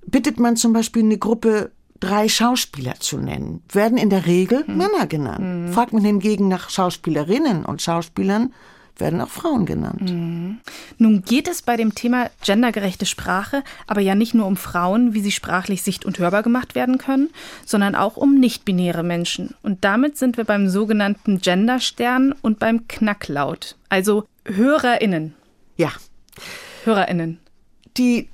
Bittet man zum Beispiel eine Gruppe drei Schauspieler zu nennen, werden in der Regel mhm. Männer genannt. Mhm. Fragt man hingegen nach Schauspielerinnen und Schauspielern, werden auch Frauen genannt. Mhm. Nun geht es bei dem Thema gendergerechte Sprache aber ja nicht nur um Frauen, wie sie sprachlich sicht- und hörbar gemacht werden können, sondern auch um nicht-binäre Menschen. Und damit sind wir beim sogenannten Genderstern und beim Knacklaut, also HörerInnen. Ja. HörerInnen. Die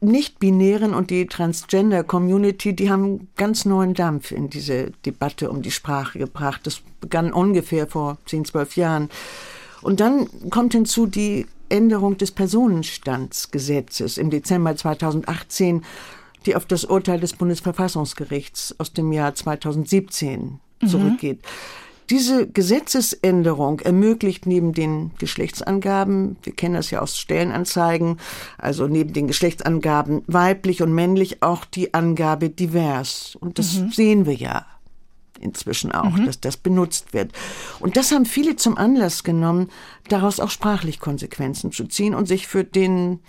nicht-Binären und die Transgender-Community, die haben ganz neuen Dampf in diese Debatte um die Sprache gebracht. Das begann ungefähr vor 10, 12 Jahren. Und dann kommt hinzu die Änderung des Personenstandsgesetzes im Dezember 2018, die auf das Urteil des Bundesverfassungsgerichts aus dem Jahr 2017 mhm. zurückgeht. Diese Gesetzesänderung ermöglicht neben den Geschlechtsangaben, wir kennen das ja aus Stellenanzeigen, also neben den Geschlechtsangaben weiblich und männlich auch die Angabe divers. Und das mhm. sehen wir ja inzwischen auch, mhm. dass das benutzt wird. Und das haben viele zum Anlass genommen, daraus auch sprachlich Konsequenzen zu ziehen und sich für den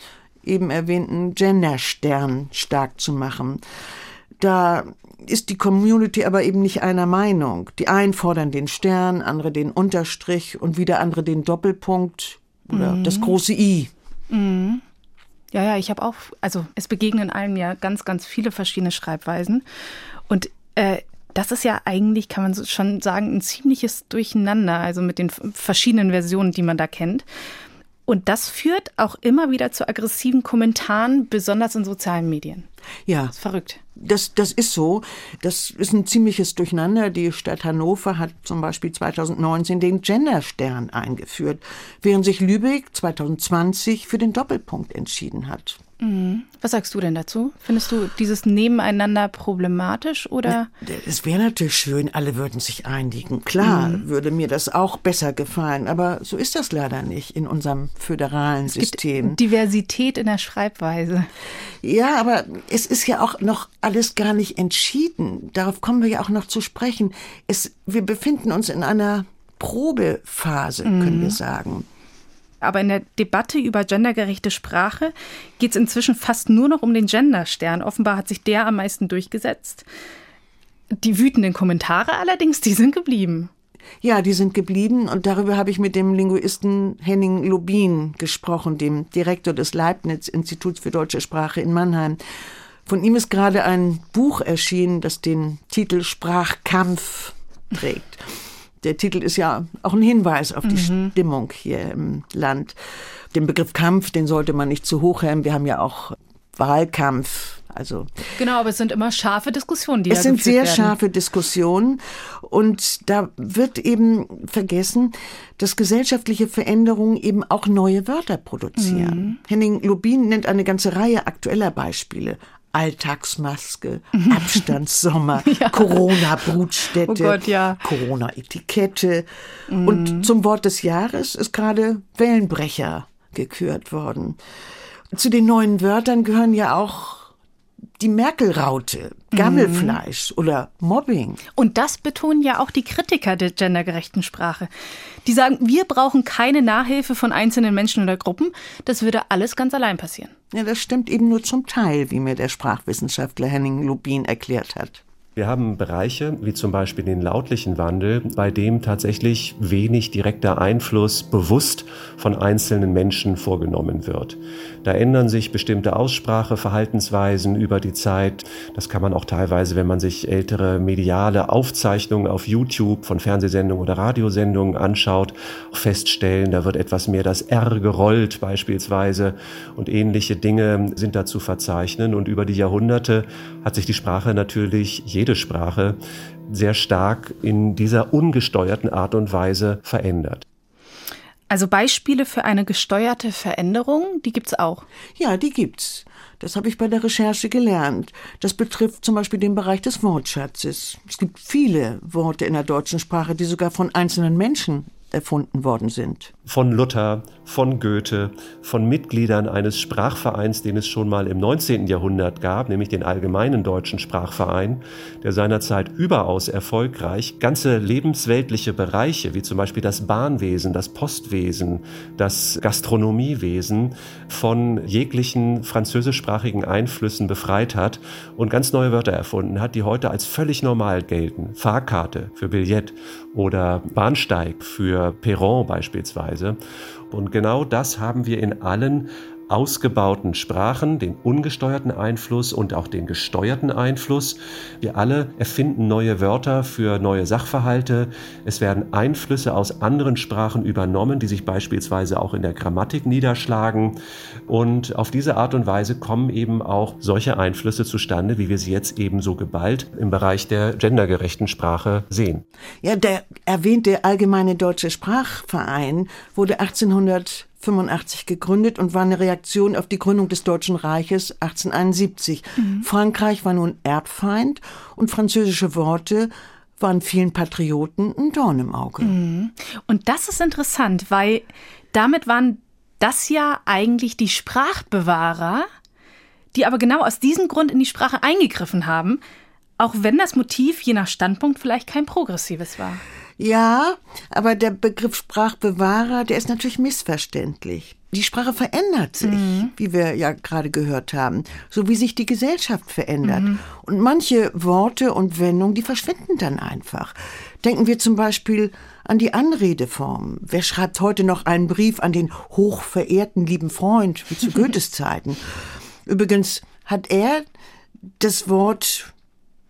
eben erwähnten Genderstern stark zu machen. Da ist die Community aber eben nicht einer Meinung. Die einen fordern den Stern, andere den Unterstrich und wieder andere den Doppelpunkt oder mhm. das große I. Mhm. Ja, ja, ich habe auch, also es begegnen einem ja ganz, ganz viele verschiedene Schreibweisen. Und äh, das ist ja eigentlich, kann man schon sagen, ein ziemliches Durcheinander, also mit den verschiedenen Versionen, die man da kennt. Und das führt auch immer wieder zu aggressiven Kommentaren, besonders in sozialen Medien. Ja. Das ist verrückt. Das, das ist so. Das ist ein ziemliches Durcheinander. Die Stadt Hannover hat zum Beispiel 2019 den Genderstern eingeführt, während sich Lübeck 2020 für den Doppelpunkt entschieden hat. Mhm. Was sagst du denn dazu? Findest du dieses Nebeneinander problematisch oder? Es wäre natürlich schön, alle würden sich einigen. Klar mhm. würde mir das auch besser gefallen, aber so ist das leider nicht in unserem föderalen es System. Diversität in der Schreibweise. Ja, aber es ist ja auch noch alles gar nicht entschieden. Darauf kommen wir ja auch noch zu sprechen. Es, wir befinden uns in einer Probephase, mhm. können wir sagen. Aber in der Debatte über gendergerechte Sprache geht es inzwischen fast nur noch um den Genderstern. Offenbar hat sich der am meisten durchgesetzt. Die wütenden Kommentare allerdings, die sind geblieben. Ja, die sind geblieben und darüber habe ich mit dem Linguisten Henning Lubin gesprochen, dem Direktor des Leibniz-Instituts für deutsche Sprache in Mannheim. Von ihm ist gerade ein Buch erschienen, das den Titel Sprachkampf trägt der Titel ist ja auch ein Hinweis auf die mhm. Stimmung hier im Land. Den Begriff Kampf, den sollte man nicht zu hoch haben. Wir haben ja auch Wahlkampf Also genau, aber es sind immer scharfe Diskussionen, die es da sind sehr werden. scharfe Diskussionen und da wird eben vergessen, dass gesellschaftliche Veränderungen eben auch neue Wörter produzieren. Mhm. Henning Lubin nennt eine ganze Reihe aktueller Beispiele. Alltagsmaske, Abstandssommer, <laughs> Corona-Brutstätte, Oh ja. Corona-Etikette. Mhm. Und zum Wort des Jahres ist gerade Wellenbrecher gekürt worden. Zu den neuen Wörtern gehören ja auch die Merkel-Raute, Gammelfleisch oder Mobbing. Und das betonen ja auch die Kritiker der gendergerechten Sprache. Die sagen, wir brauchen keine Nachhilfe von einzelnen Menschen oder Gruppen. Das würde alles ganz allein passieren. Ja, das stimmt eben nur zum Teil, wie mir der Sprachwissenschaftler Henning Lubin erklärt hat. Wir haben Bereiche, wie zum Beispiel den lautlichen Wandel, bei dem tatsächlich wenig direkter Einfluss bewusst von einzelnen Menschen vorgenommen wird. Da ändern sich bestimmte Ausspracheverhaltensweisen über die Zeit. Das kann man auch teilweise, wenn man sich ältere mediale Aufzeichnungen auf YouTube von Fernsehsendungen oder Radiosendungen anschaut, feststellen. Da wird etwas mehr das R gerollt beispielsweise und ähnliche Dinge sind da zu verzeichnen. Und über die Jahrhunderte hat sich die Sprache natürlich jede Sprache sehr stark in dieser ungesteuerten Art und Weise verändert. Also Beispiele für eine gesteuerte Veränderung, die gibt's auch. Ja, die gibt's. Das habe ich bei der Recherche gelernt. Das betrifft zum Beispiel den Bereich des Wortschatzes. Es gibt viele Worte in der deutschen Sprache, die sogar von einzelnen Menschen erfunden worden sind. Von Luther, von Goethe, von Mitgliedern eines Sprachvereins, den es schon mal im 19. Jahrhundert gab, nämlich den Allgemeinen Deutschen Sprachverein, der seinerzeit überaus erfolgreich ganze lebensweltliche Bereiche, wie zum Beispiel das Bahnwesen, das Postwesen, das Gastronomiewesen, von jeglichen französischsprachigen Einflüssen befreit hat und ganz neue Wörter erfunden hat, die heute als völlig normal gelten. Fahrkarte für Billett oder Bahnsteig für Perron beispielsweise. Und genau das haben wir in allen ausgebauten Sprachen, den ungesteuerten Einfluss und auch den gesteuerten Einfluss. Wir alle erfinden neue Wörter für neue Sachverhalte. Es werden Einflüsse aus anderen Sprachen übernommen, die sich beispielsweise auch in der Grammatik niederschlagen. Und auf diese Art und Weise kommen eben auch solche Einflüsse zustande, wie wir sie jetzt eben so geballt im Bereich der gendergerechten Sprache sehen. Ja, der erwähnte Allgemeine Deutsche Sprachverein wurde 1800 85 gegründet und war eine Reaktion auf die Gründung des Deutschen Reiches 1871. Mhm. Frankreich war nun Erbfeind und französische Worte waren vielen Patrioten ein Dorn im Auge. Mhm. Und das ist interessant, weil damit waren das ja eigentlich die Sprachbewahrer, die aber genau aus diesem Grund in die Sprache eingegriffen haben, auch wenn das Motiv je nach Standpunkt vielleicht kein progressives war. Ja, aber der Begriff Sprachbewahrer, der ist natürlich missverständlich. Die Sprache verändert sich, mhm. wie wir ja gerade gehört haben, so wie sich die Gesellschaft verändert. Mhm. Und manche Worte und Wendungen, die verschwinden dann einfach. Denken wir zum Beispiel an die Anredeform. Wer schreibt heute noch einen Brief an den hochverehrten lieben Freund, wie zu <laughs> Goethes Zeiten? Übrigens hat er das Wort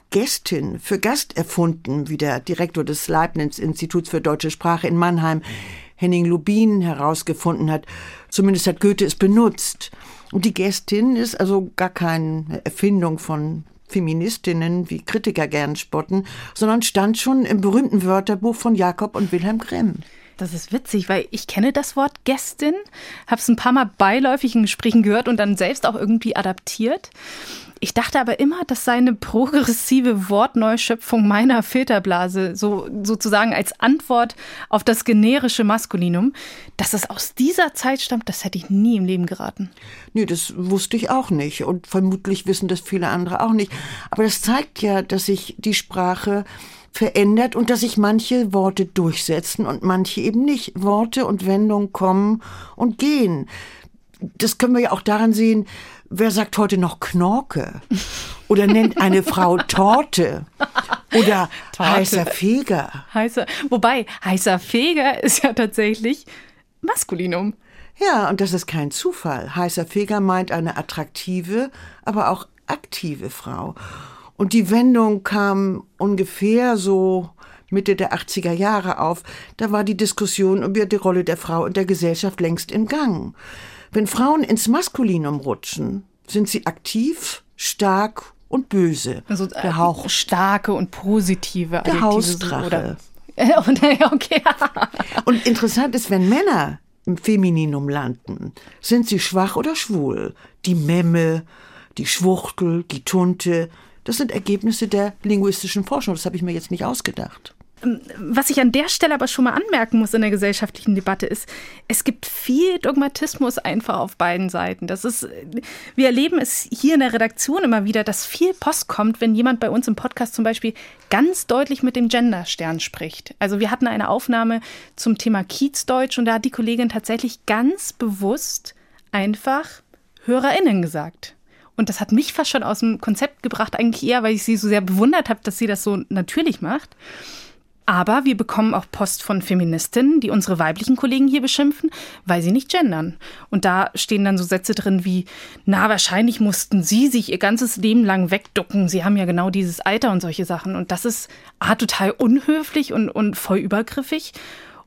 Gästin für Gast erfunden, wie der Direktor des Leibniz-Instituts für deutsche Sprache in Mannheim, Henning Lubin, herausgefunden hat. Zumindest hat Goethe es benutzt. Und die Gästin ist also gar keine Erfindung von Feministinnen, wie Kritiker gern spotten, sondern stand schon im berühmten Wörterbuch von Jakob und Wilhelm Grimm. Das ist witzig, weil ich kenne das Wort Gästin, habe es ein paar Mal beiläufig in Gesprächen gehört und dann selbst auch irgendwie adaptiert. Ich dachte aber immer, das sei eine progressive Wortneuschöpfung meiner Filterblase, so sozusagen als Antwort auf das generische Maskulinum. Dass es aus dieser Zeit stammt, das hätte ich nie im Leben geraten. Nee, das wusste ich auch nicht und vermutlich wissen das viele andere auch nicht. Aber das zeigt ja, dass sich die Sprache verändert und dass sich manche Worte durchsetzen und manche eben nicht. Worte und Wendungen kommen und gehen. Das können wir ja auch daran sehen, wer sagt heute noch Knorke? Oder nennt eine Frau Torte? Oder Torte. heißer Feger? Heißer, wobei, heißer Feger ist ja tatsächlich Maskulinum. Ja, und das ist kein Zufall. Heißer Feger meint eine attraktive, aber auch aktive Frau. Und die Wendung kam ungefähr so Mitte der 80er Jahre auf. Da war die Diskussion über die Rolle der Frau in der Gesellschaft längst im Gang. Wenn Frauen ins Maskulinum rutschen, sind sie aktiv stark und böse. Also der Hauch. Starke und positive. Der Hausdrache. Oder, <laughs> okay. <laughs> und interessant ist, wenn Männer im Femininum landen, sind sie schwach oder schwul. Die Memme, die Schwuchtel, die Tunte, das sind Ergebnisse der linguistischen Forschung. Das habe ich mir jetzt nicht ausgedacht. Was ich an der Stelle aber schon mal anmerken muss in der gesellschaftlichen Debatte ist, es gibt viel Dogmatismus einfach auf beiden Seiten. Das ist, wir erleben es hier in der Redaktion immer wieder, dass viel Post kommt, wenn jemand bei uns im Podcast zum Beispiel ganz deutlich mit dem Genderstern spricht. Also wir hatten eine Aufnahme zum Thema Kiezdeutsch und da hat die Kollegin tatsächlich ganz bewusst einfach HörerInnen gesagt. Und das hat mich fast schon aus dem Konzept gebracht, eigentlich eher, weil ich sie so sehr bewundert habe, dass sie das so natürlich macht. Aber wir bekommen auch Post von Feministinnen, die unsere weiblichen Kollegen hier beschimpfen, weil sie nicht gendern. Und da stehen dann so Sätze drin wie, na, wahrscheinlich mussten sie sich ihr ganzes Leben lang wegducken. Sie haben ja genau dieses Alter und solche Sachen. Und das ist A, total unhöflich und, und voll übergriffig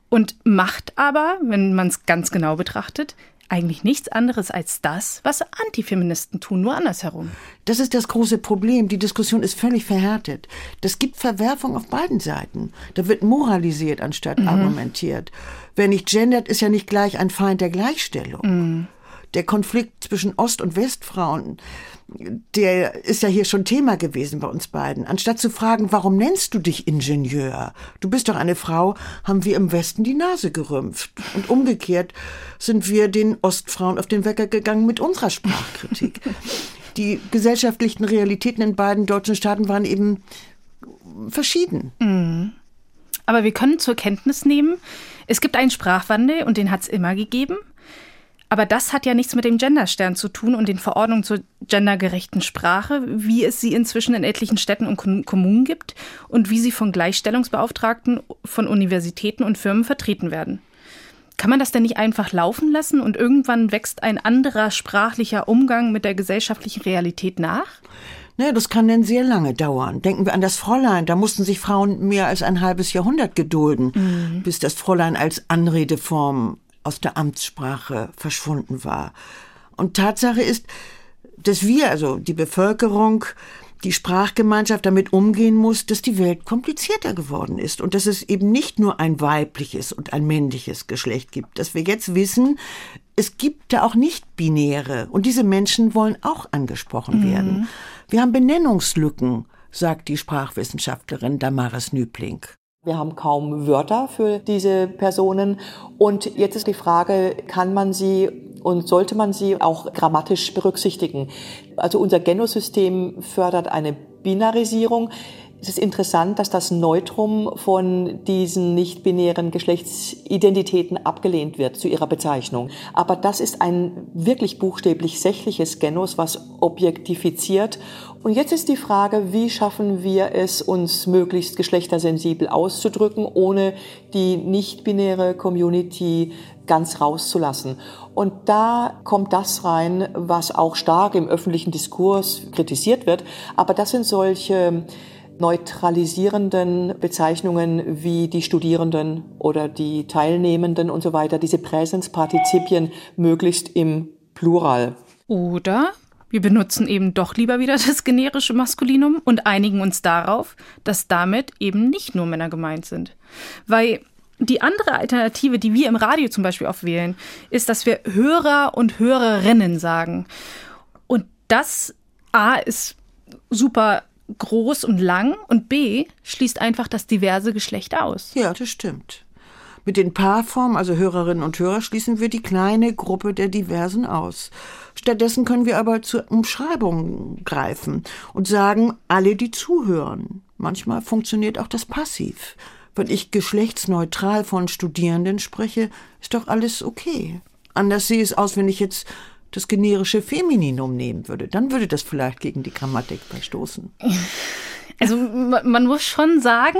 und macht aber, wenn man es ganz genau betrachtet, eigentlich nichts anderes als das, was Antifeministen tun, nur andersherum. Das ist das große Problem. Die Diskussion ist völlig verhärtet. Das gibt Verwerfung auf beiden Seiten. Da wird moralisiert anstatt mhm. argumentiert. Wer nicht gendert, ist ja nicht gleich ein Feind der Gleichstellung. Mhm. Der Konflikt zwischen Ost- und Westfrauen der ist ja hier schon Thema gewesen bei uns beiden. Anstatt zu fragen, warum nennst du dich Ingenieur? Du bist doch eine Frau, haben wir im Westen die Nase gerümpft. Und umgekehrt sind wir den Ostfrauen auf den Wecker gegangen mit unserer Sprachkritik. <laughs> Die gesellschaftlichen Realitäten in beiden deutschen Staaten waren eben verschieden. Mhm. Aber wir können zur Kenntnis nehmen, es gibt einen Sprachwandel und den hat es immer gegeben. Aber das hat ja nichts mit dem Genderstern zu tun und den Verordnungen zur gendergerechten Sprache, wie es sie inzwischen in etlichen Städten und Kommunen gibt und wie sie von Gleichstellungsbeauftragten von Universitäten und Firmen vertreten werden. Kann man das denn nicht einfach laufen lassen und irgendwann wächst ein anderer sprachlicher Umgang mit der gesellschaftlichen Realität nach? Ne, das kann denn sehr lange dauern. Denken wir an das Fräulein. Da mussten sich Frauen mehr als ein halbes Jahrhundert gedulden, mhm. bis das Fräulein als Anredeform aus der Amtssprache verschwunden war. Und Tatsache ist, dass wir, also die Bevölkerung, die Sprachgemeinschaft damit umgehen muss, dass die Welt komplizierter geworden ist und dass es eben nicht nur ein weibliches und ein männliches Geschlecht gibt. Dass wir jetzt wissen, es gibt da auch nicht-binäre und diese Menschen wollen auch angesprochen mhm. werden. Wir haben Benennungslücken, sagt die Sprachwissenschaftlerin Damaris Nübling. Wir haben kaum Wörter für diese Personen. Und jetzt ist die Frage, kann man sie und sollte man sie auch grammatisch berücksichtigen? Also unser Genosystem fördert eine Binarisierung. Es ist interessant, dass das Neutrum von diesen nicht-binären Geschlechtsidentitäten abgelehnt wird zu ihrer Bezeichnung. Aber das ist ein wirklich buchstäblich sächliches Genos, was objektifiziert. Und jetzt ist die Frage, wie schaffen wir es, uns möglichst geschlechtersensibel auszudrücken, ohne die nicht-binäre Community ganz rauszulassen. Und da kommt das rein, was auch stark im öffentlichen Diskurs kritisiert wird. Aber das sind solche neutralisierenden Bezeichnungen wie die Studierenden oder die Teilnehmenden und so weiter, diese Präsenspartizipien möglichst im Plural. Oder wir benutzen eben doch lieber wieder das generische Maskulinum und einigen uns darauf, dass damit eben nicht nur Männer gemeint sind. Weil die andere Alternative, die wir im Radio zum Beispiel oft wählen, ist, dass wir Hörer und Hörerinnen sagen. Und das A ist super groß und lang und B schließt einfach das diverse Geschlecht aus. Ja, das stimmt. Mit den Paarformen, also Hörerinnen und Hörer, schließen wir die kleine Gruppe der Diversen aus. Stattdessen können wir aber zur Umschreibung greifen und sagen, alle, die zuhören. Manchmal funktioniert auch das Passiv. Wenn ich geschlechtsneutral von Studierenden spreche, ist doch alles okay. Anders sehe es aus, wenn ich jetzt das generische Femininum nehmen würde, dann würde das vielleicht gegen die Grammatik verstoßen. Also man muss schon sagen,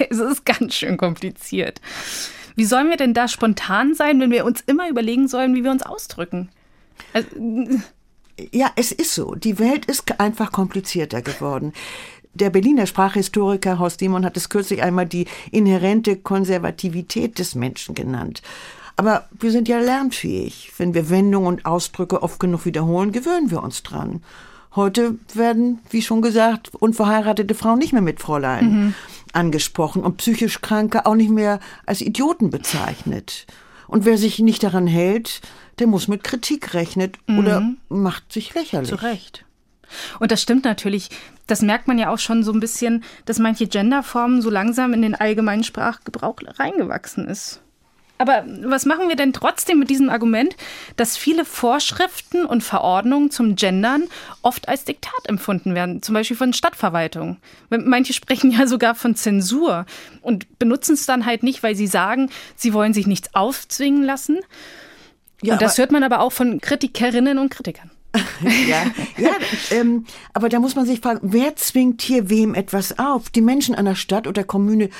<laughs> es ist ganz schön kompliziert. Wie sollen wir denn da spontan sein, wenn wir uns immer überlegen sollen, wie wir uns ausdrücken? Also, ja, es ist so. Die Welt ist einfach komplizierter geworden. Der Berliner Sprachhistoriker Horst Simon hat es kürzlich einmal die inhärente Konservativität des Menschen genannt. Aber wir sind ja lernfähig. Wenn wir Wendungen und Ausdrücke oft genug wiederholen, gewöhnen wir uns dran. Heute werden, wie schon gesagt, unverheiratete Frauen nicht mehr mit Fräulein mhm. angesprochen und psychisch Kranke auch nicht mehr als Idioten bezeichnet. Und wer sich nicht daran hält, der muss mit Kritik rechnen mhm. oder macht sich lächerlich. Zu Recht. Und das stimmt natürlich. Das merkt man ja auch schon so ein bisschen, dass manche Genderformen so langsam in den allgemeinen Sprachgebrauch reingewachsen ist. Aber was machen wir denn trotzdem mit diesem Argument, dass viele Vorschriften und Verordnungen zum Gendern oft als Diktat empfunden werden, zum Beispiel von Stadtverwaltung? Manche sprechen ja sogar von Zensur und benutzen es dann halt nicht, weil sie sagen, sie wollen sich nichts aufzwingen lassen. Ja, und das hört man aber auch von Kritikerinnen und Kritikern. <laughs> ja, ja ähm, aber da muss man sich fragen, wer zwingt hier wem etwas auf? Die Menschen einer Stadt oder Kommune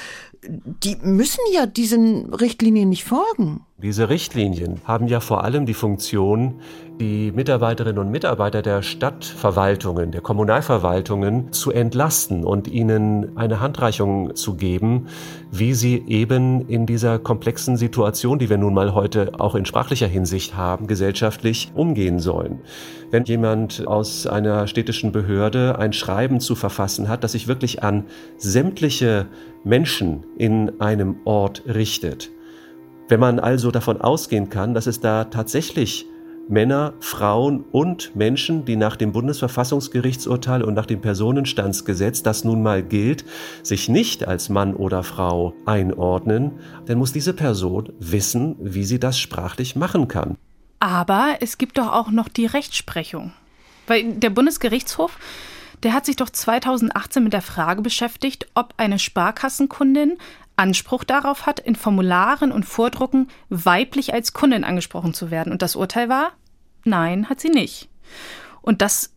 die müssen ja diesen Richtlinien nicht folgen. Diese Richtlinien haben ja vor allem die Funktion, die Mitarbeiterinnen und Mitarbeiter der Stadtverwaltungen, der Kommunalverwaltungen zu entlasten und ihnen eine Handreichung zu geben, wie sie eben in dieser komplexen Situation, die wir nun mal heute auch in sprachlicher Hinsicht haben, gesellschaftlich umgehen sollen. Wenn jemand aus einer städtischen Behörde ein Schreiben zu verfassen hat, das sich wirklich an sämtliche Menschen in einem Ort richtet. Wenn man also davon ausgehen kann, dass es da tatsächlich Männer, Frauen und Menschen, die nach dem Bundesverfassungsgerichtsurteil und nach dem Personenstandsgesetz, das nun mal gilt, sich nicht als Mann oder Frau einordnen, dann muss diese Person wissen, wie sie das sprachlich machen kann. Aber es gibt doch auch noch die Rechtsprechung. Weil der Bundesgerichtshof der hat sich doch 2018 mit der Frage beschäftigt, ob eine Sparkassenkundin Anspruch darauf hat, in Formularen und Vordrucken weiblich als Kundin angesprochen zu werden. Und das Urteil war, nein, hat sie nicht. Und das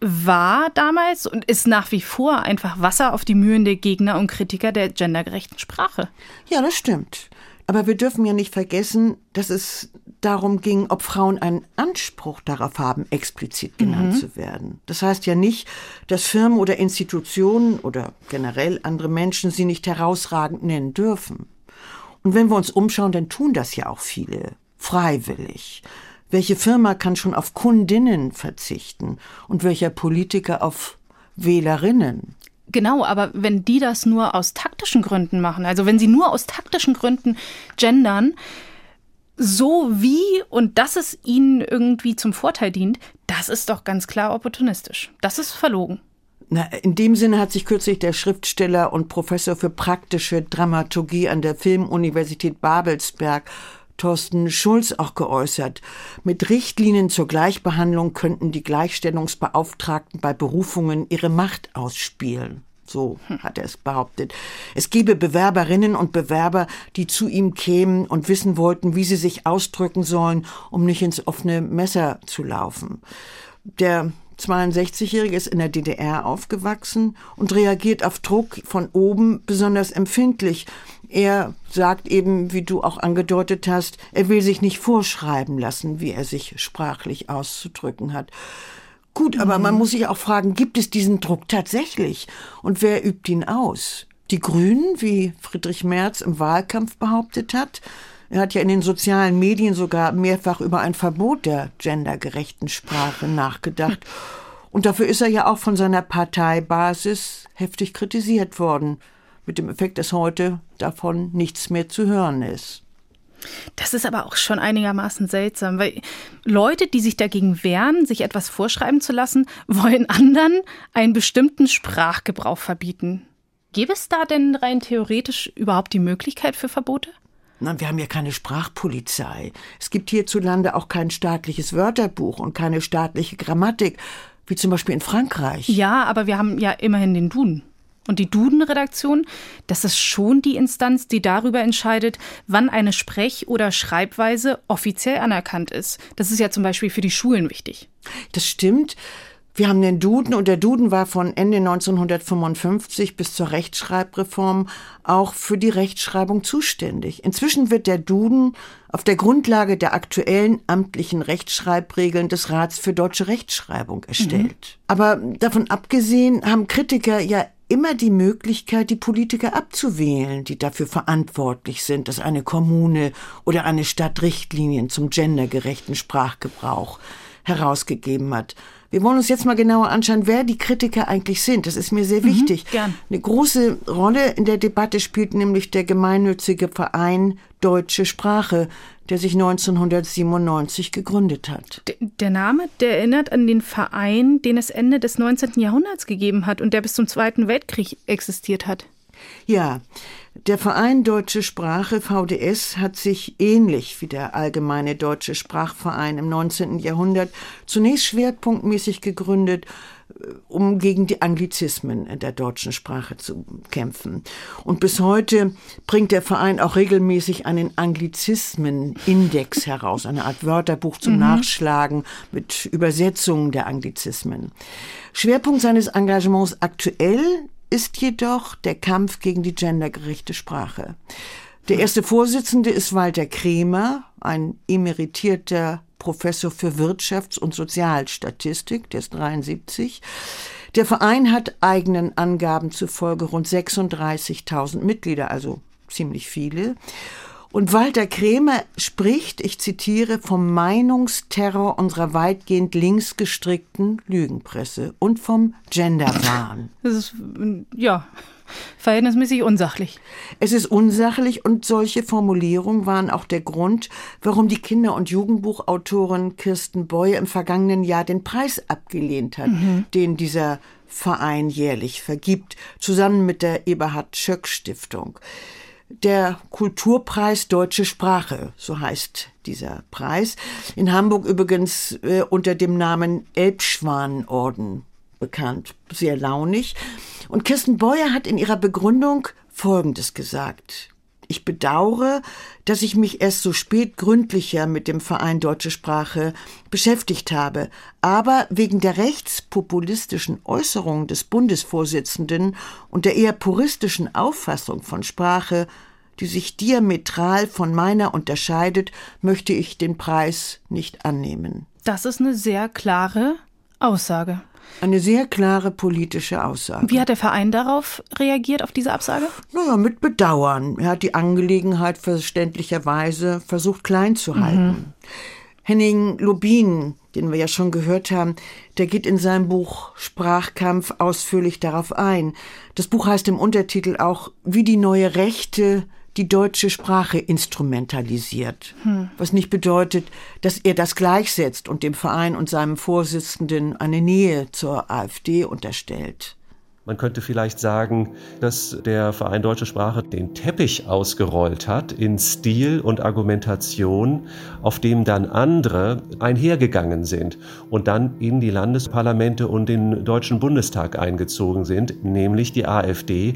war damals und ist nach wie vor einfach Wasser auf die Mühlen der Gegner und Kritiker der gendergerechten Sprache. Ja, das stimmt. Aber wir dürfen ja nicht vergessen, dass es darum ging, ob Frauen einen Anspruch darauf haben, explizit genannt mhm. zu werden. Das heißt ja nicht, dass Firmen oder Institutionen oder generell andere Menschen sie nicht herausragend nennen dürfen. Und wenn wir uns umschauen, dann tun das ja auch viele, freiwillig. Welche Firma kann schon auf Kundinnen verzichten und welcher Politiker auf Wählerinnen? Genau, aber wenn die das nur aus taktischen Gründen machen, also wenn sie nur aus taktischen Gründen gendern, so wie und dass es ihnen irgendwie zum Vorteil dient, das ist doch ganz klar opportunistisch. Das ist verlogen. Na, in dem Sinne hat sich kürzlich der Schriftsteller und Professor für praktische Dramaturgie an der Filmuniversität Babelsberg Thorsten Schulz auch geäußert. Mit Richtlinien zur Gleichbehandlung könnten die Gleichstellungsbeauftragten bei Berufungen ihre Macht ausspielen. So hat er es behauptet. Es gebe Bewerberinnen und Bewerber, die zu ihm kämen und wissen wollten, wie sie sich ausdrücken sollen, um nicht ins offene Messer zu laufen. Der 62-Jährige ist in der DDR aufgewachsen und reagiert auf Druck von oben besonders empfindlich. Er sagt eben, wie du auch angedeutet hast, er will sich nicht vorschreiben lassen, wie er sich sprachlich auszudrücken hat. Gut, aber man mhm. muss sich auch fragen, gibt es diesen Druck tatsächlich? Und wer übt ihn aus? Die Grünen, wie Friedrich Merz im Wahlkampf behauptet hat? Er hat ja in den sozialen Medien sogar mehrfach über ein Verbot der gendergerechten Sprache nachgedacht. Und dafür ist er ja auch von seiner Parteibasis heftig kritisiert worden. Mit dem Effekt, dass heute davon nichts mehr zu hören ist. Das ist aber auch schon einigermaßen seltsam, weil Leute, die sich dagegen wehren, sich etwas vorschreiben zu lassen, <laughs> wollen anderen einen bestimmten Sprachgebrauch verbieten. Gäbe es da denn rein theoretisch überhaupt die Möglichkeit für Verbote? Na, wir haben ja keine Sprachpolizei. Es gibt hierzulande auch kein staatliches Wörterbuch und keine staatliche Grammatik, wie zum Beispiel in Frankreich. Ja, aber wir haben ja immerhin den Duden. Und die Duden-Redaktion, das ist schon die Instanz, die darüber entscheidet, wann eine Sprech- oder Schreibweise offiziell anerkannt ist. Das ist ja zum Beispiel für die Schulen wichtig. Das stimmt. Wir haben den Duden und der Duden war von Ende 1955 bis zur Rechtschreibreform auch für die Rechtschreibung zuständig. Inzwischen wird der Duden auf der Grundlage der aktuellen amtlichen Rechtschreibregeln des Rats für deutsche Rechtschreibung erstellt. Mhm. Aber davon abgesehen haben Kritiker ja immer die Möglichkeit, die Politiker abzuwählen, die dafür verantwortlich sind, dass eine Kommune oder eine Stadt Richtlinien zum gendergerechten Sprachgebrauch herausgegeben hat. Wir wollen uns jetzt mal genauer anschauen, wer die Kritiker eigentlich sind. Das ist mir sehr wichtig. Mhm, gern. Eine große Rolle in der Debatte spielt nämlich der gemeinnützige Verein Deutsche Sprache, der sich 1997 gegründet hat. D der Name, der erinnert an den Verein, den es Ende des 19. Jahrhunderts gegeben hat und der bis zum Zweiten Weltkrieg existiert hat. Ja, der Verein Deutsche Sprache VDS hat sich ähnlich wie der Allgemeine Deutsche Sprachverein im 19. Jahrhundert zunächst schwerpunktmäßig gegründet, um gegen die Anglizismen in der deutschen Sprache zu kämpfen. Und bis heute bringt der Verein auch regelmäßig einen Anglizismen-Index heraus, eine Art Wörterbuch zum mhm. Nachschlagen mit Übersetzungen der Anglizismen. Schwerpunkt seines Engagements aktuell ist jedoch der Kampf gegen die gendergerechte Sprache. Der erste Vorsitzende ist Walter Kremer, ein emeritierter Professor für Wirtschafts- und Sozialstatistik, der ist 73. Der Verein hat eigenen Angaben zufolge rund 36.000 Mitglieder, also ziemlich viele. Und Walter Krämer spricht, ich zitiere, vom Meinungsterror unserer weitgehend links gestrickten Lügenpresse und vom Genderwahn. Das ist, ja, verhältnismäßig unsachlich. Es ist unsachlich und solche Formulierungen waren auch der Grund, warum die Kinder- und Jugendbuchautorin Kirsten Boye im vergangenen Jahr den Preis abgelehnt hat, mhm. den dieser Verein jährlich vergibt, zusammen mit der Eberhard Schöck Stiftung der Kulturpreis Deutsche Sprache, so heißt dieser Preis. In Hamburg übrigens äh, unter dem Namen Elbschwanorden bekannt. Sehr launig. Und Kirsten Beuer hat in ihrer Begründung Folgendes gesagt. Ich bedauere, dass ich mich erst so spät gründlicher mit dem Verein Deutsche Sprache beschäftigt habe, aber wegen der rechtspopulistischen Äußerungen des Bundesvorsitzenden und der eher puristischen Auffassung von Sprache, die sich diametral von meiner unterscheidet, möchte ich den Preis nicht annehmen. Das ist eine sehr klare Aussage. Eine sehr klare politische Aussage. Wie hat der Verein darauf reagiert, auf diese Absage? Naja, mit Bedauern. Er hat die Angelegenheit verständlicherweise versucht klein zu halten. Mhm. Henning Lubin, den wir ja schon gehört haben, der geht in seinem Buch Sprachkampf ausführlich darauf ein. Das Buch heißt im Untertitel auch Wie die neue Rechte die deutsche Sprache instrumentalisiert. Hm. Was nicht bedeutet, dass er das gleichsetzt und dem Verein und seinem Vorsitzenden eine Nähe zur AfD unterstellt. Man könnte vielleicht sagen, dass der Verein Deutsche Sprache den Teppich ausgerollt hat in Stil und Argumentation, auf dem dann andere einhergegangen sind und dann in die Landesparlamente und den Deutschen Bundestag eingezogen sind, nämlich die AfD,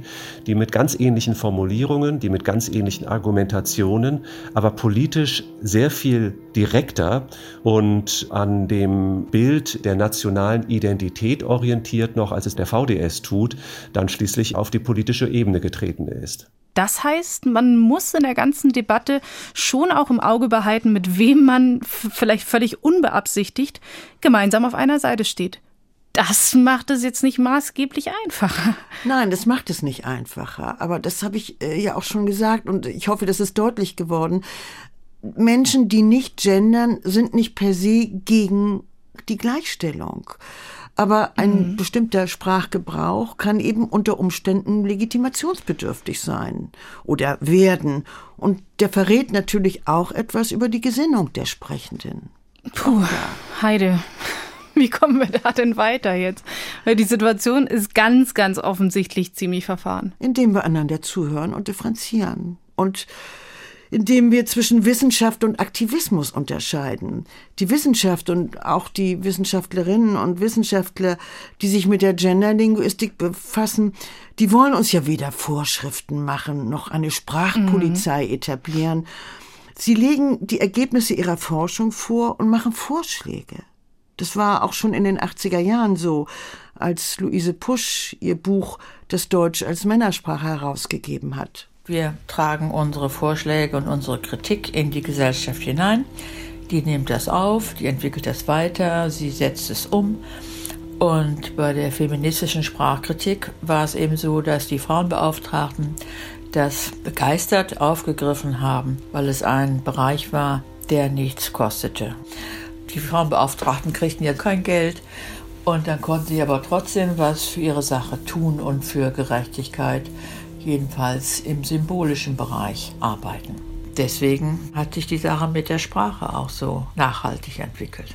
die mit ganz ähnlichen Formulierungen, die mit ganz ähnlichen Argumentationen, aber politisch sehr viel direkter und an dem Bild der nationalen Identität orientiert noch, als es der VDS tut tut, dann schließlich auf die politische Ebene getreten ist. Das heißt, man muss in der ganzen Debatte schon auch im Auge behalten, mit wem man vielleicht völlig unbeabsichtigt gemeinsam auf einer Seite steht. Das macht es jetzt nicht maßgeblich einfacher. Nein, das macht es nicht einfacher. Aber das habe ich äh, ja auch schon gesagt und ich hoffe, das ist deutlich geworden. Menschen, die nicht gendern, sind nicht per se gegen die Gleichstellung. Aber ein mhm. bestimmter Sprachgebrauch kann eben unter Umständen legitimationsbedürftig sein oder werden. Und der verrät natürlich auch etwas über die Gesinnung der Sprechenden. Puh, Heide. <laughs> Wie kommen wir da denn weiter jetzt? Weil die Situation ist ganz, ganz offensichtlich ziemlich verfahren. Indem wir einander zuhören und differenzieren. Und indem wir zwischen Wissenschaft und Aktivismus unterscheiden. Die Wissenschaft und auch die Wissenschaftlerinnen und Wissenschaftler, die sich mit der Genderlinguistik befassen, die wollen uns ja weder Vorschriften machen noch eine Sprachpolizei mhm. etablieren. Sie legen die Ergebnisse ihrer Forschung vor und machen Vorschläge. Das war auch schon in den 80er Jahren so, als Luise Pusch ihr Buch Das Deutsch als Männersprache herausgegeben hat. Wir tragen unsere Vorschläge und unsere Kritik in die Gesellschaft hinein. Die nimmt das auf, die entwickelt das weiter, sie setzt es um. Und bei der feministischen Sprachkritik war es eben so, dass die Frauenbeauftragten das begeistert aufgegriffen haben, weil es ein Bereich war, der nichts kostete. Die Frauenbeauftragten kriegten ja kein Geld Und dann konnten sie aber trotzdem was für ihre Sache tun und für Gerechtigkeit, jedenfalls im symbolischen Bereich arbeiten. Deswegen hat sich die Sache mit der Sprache auch so nachhaltig entwickelt.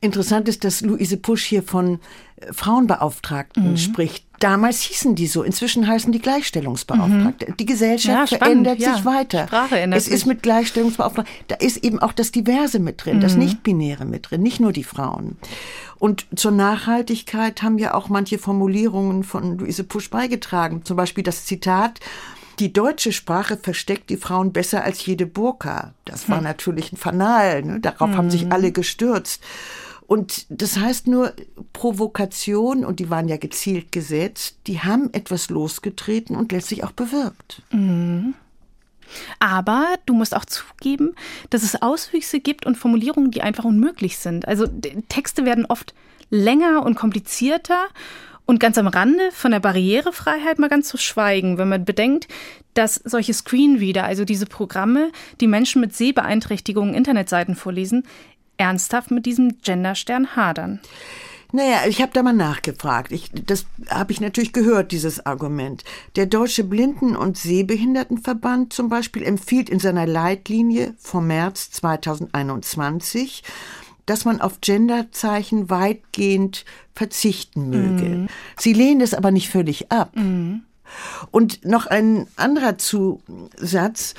Interessant ist, dass Luise Pusch hier von äh, Frauenbeauftragten mhm. spricht. Damals hießen die so, inzwischen heißen die Gleichstellungsbeauftragte. Mhm. Die Gesellschaft ja, verändert ja. sich weiter. Sprache ändert es sich. ist mit Gleichstellungsbeauftragten, da ist eben auch das Diverse mit drin, mhm. das Nicht-Binäre mit drin, nicht nur die Frauen. Und zur Nachhaltigkeit haben ja auch manche Formulierungen von Luise Pusch beigetragen. Zum Beispiel das Zitat, die deutsche Sprache versteckt die Frauen besser als jede Burka. Das war hm. natürlich ein Fanal. Ne? Darauf hm. haben sich mhm. alle gestürzt. Und das heißt nur Provokation, und die waren ja gezielt gesetzt, die haben etwas losgetreten und letztlich auch bewirkt. Mhm. Aber du musst auch zugeben, dass es Auswüchse gibt und Formulierungen, die einfach unmöglich sind. Also Texte werden oft länger und komplizierter und ganz am Rande von der Barrierefreiheit mal ganz zu schweigen, wenn man bedenkt, dass solche Screenreader, also diese Programme, die Menschen mit Sehbeeinträchtigungen Internetseiten vorlesen, ernsthaft mit diesem Genderstern hadern. Naja, ich habe da mal nachgefragt. Ich, das habe ich natürlich gehört, dieses Argument. Der Deutsche Blinden- und Sehbehindertenverband zum Beispiel empfiehlt in seiner Leitlinie vom März 2021, dass man auf Genderzeichen weitgehend verzichten möge. Mhm. Sie lehnen es aber nicht völlig ab. Mhm. Und noch ein anderer Zusatz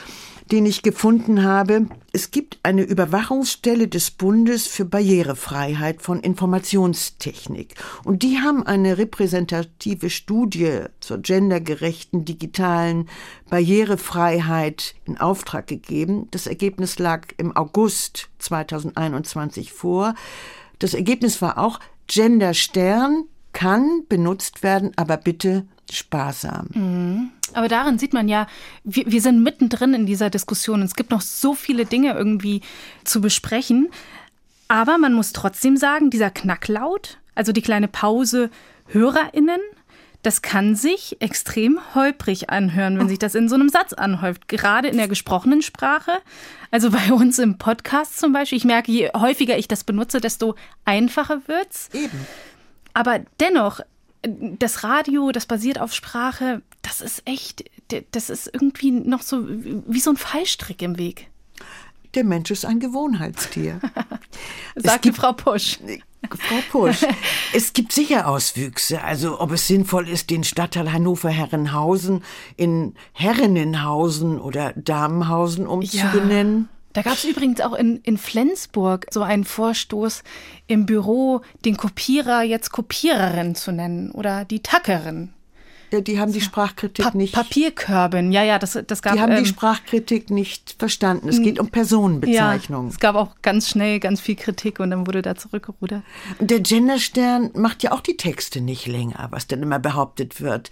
den ich gefunden habe. Es gibt eine Überwachungsstelle des Bundes für Barrierefreiheit von Informationstechnik. Und die haben eine repräsentative Studie zur gendergerechten digitalen Barrierefreiheit in Auftrag gegeben. Das Ergebnis lag im August 2021 vor. Das Ergebnis war auch, Genderstern kann benutzt werden, aber bitte sparsam. Mhm. Aber darin sieht man ja, wir, wir sind mittendrin in dieser Diskussion. Es gibt noch so viele Dinge irgendwie zu besprechen. Aber man muss trotzdem sagen, dieser Knacklaut, also die kleine Pause HörerInnen, das kann sich extrem holprig anhören, wenn sich das in so einem Satz anhäuft. Gerade in der gesprochenen Sprache. Also bei uns im Podcast zum Beispiel. Ich merke, je häufiger ich das benutze, desto einfacher wird's. Eben. Aber dennoch, das Radio, das basiert auf Sprache, das ist echt, das ist irgendwie noch so wie so ein Fallstrick im Weg. Der Mensch ist ein Gewohnheitstier. <laughs> Sagte gibt, Frau Pusch. Frau Pusch, <laughs> es gibt sicher Auswüchse. Also ob es sinnvoll ist, den Stadtteil Hannover-Herrenhausen in Herrenenhausen oder Damenhausen umzubenennen. Ja. Da gab es übrigens auch in, in Flensburg so einen Vorstoß im Büro, den Kopierer jetzt Kopiererin zu nennen oder die Tackerin. Die haben die Sprachkritik pa nicht. Papierkörben, ja, ja, das, das gab. Die haben ähm, die Sprachkritik nicht verstanden. Es geht um Personenbezeichnungen. Ja, es gab auch ganz schnell ganz viel Kritik und dann wurde da zurückgerudert. Der Genderstern macht ja auch die Texte nicht länger, was dann immer behauptet wird.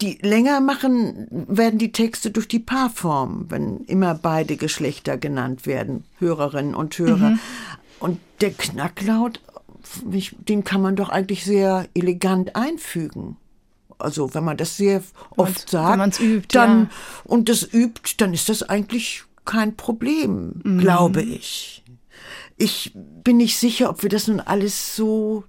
Die länger machen werden die Texte durch die Paarform, wenn immer beide Geschlechter genannt werden, Hörerinnen und Hörer. Mhm. Und der Knacklaut, den kann man doch eigentlich sehr elegant einfügen. Also wenn man das sehr oft sagt, wenn übt, dann ja. und das übt, dann ist das eigentlich kein Problem, mhm. glaube ich. Ich bin nicht sicher, ob wir das nun alles so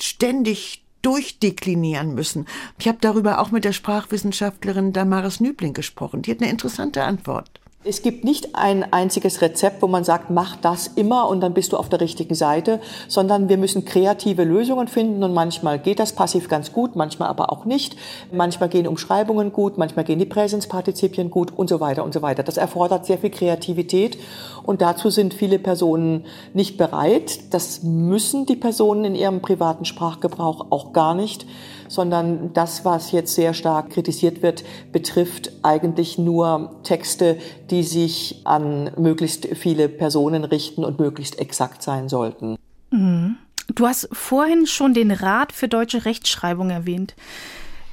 ständig durchdeklinieren müssen. Ich habe darüber auch mit der Sprachwissenschaftlerin Damaris Nübling gesprochen. Die hat eine interessante Antwort. Es gibt nicht ein einziges Rezept, wo man sagt, mach das immer und dann bist du auf der richtigen Seite, sondern wir müssen kreative Lösungen finden und manchmal geht das passiv ganz gut, manchmal aber auch nicht. Manchmal gehen Umschreibungen gut, manchmal gehen die Präsenspartizipien gut und so weiter und so weiter. Das erfordert sehr viel Kreativität und dazu sind viele Personen nicht bereit. Das müssen die Personen in ihrem privaten Sprachgebrauch auch gar nicht sondern das, was jetzt sehr stark kritisiert wird, betrifft eigentlich nur Texte, die sich an möglichst viele Personen richten und möglichst exakt sein sollten. Mhm. Du hast vorhin schon den Rat für deutsche Rechtschreibung erwähnt.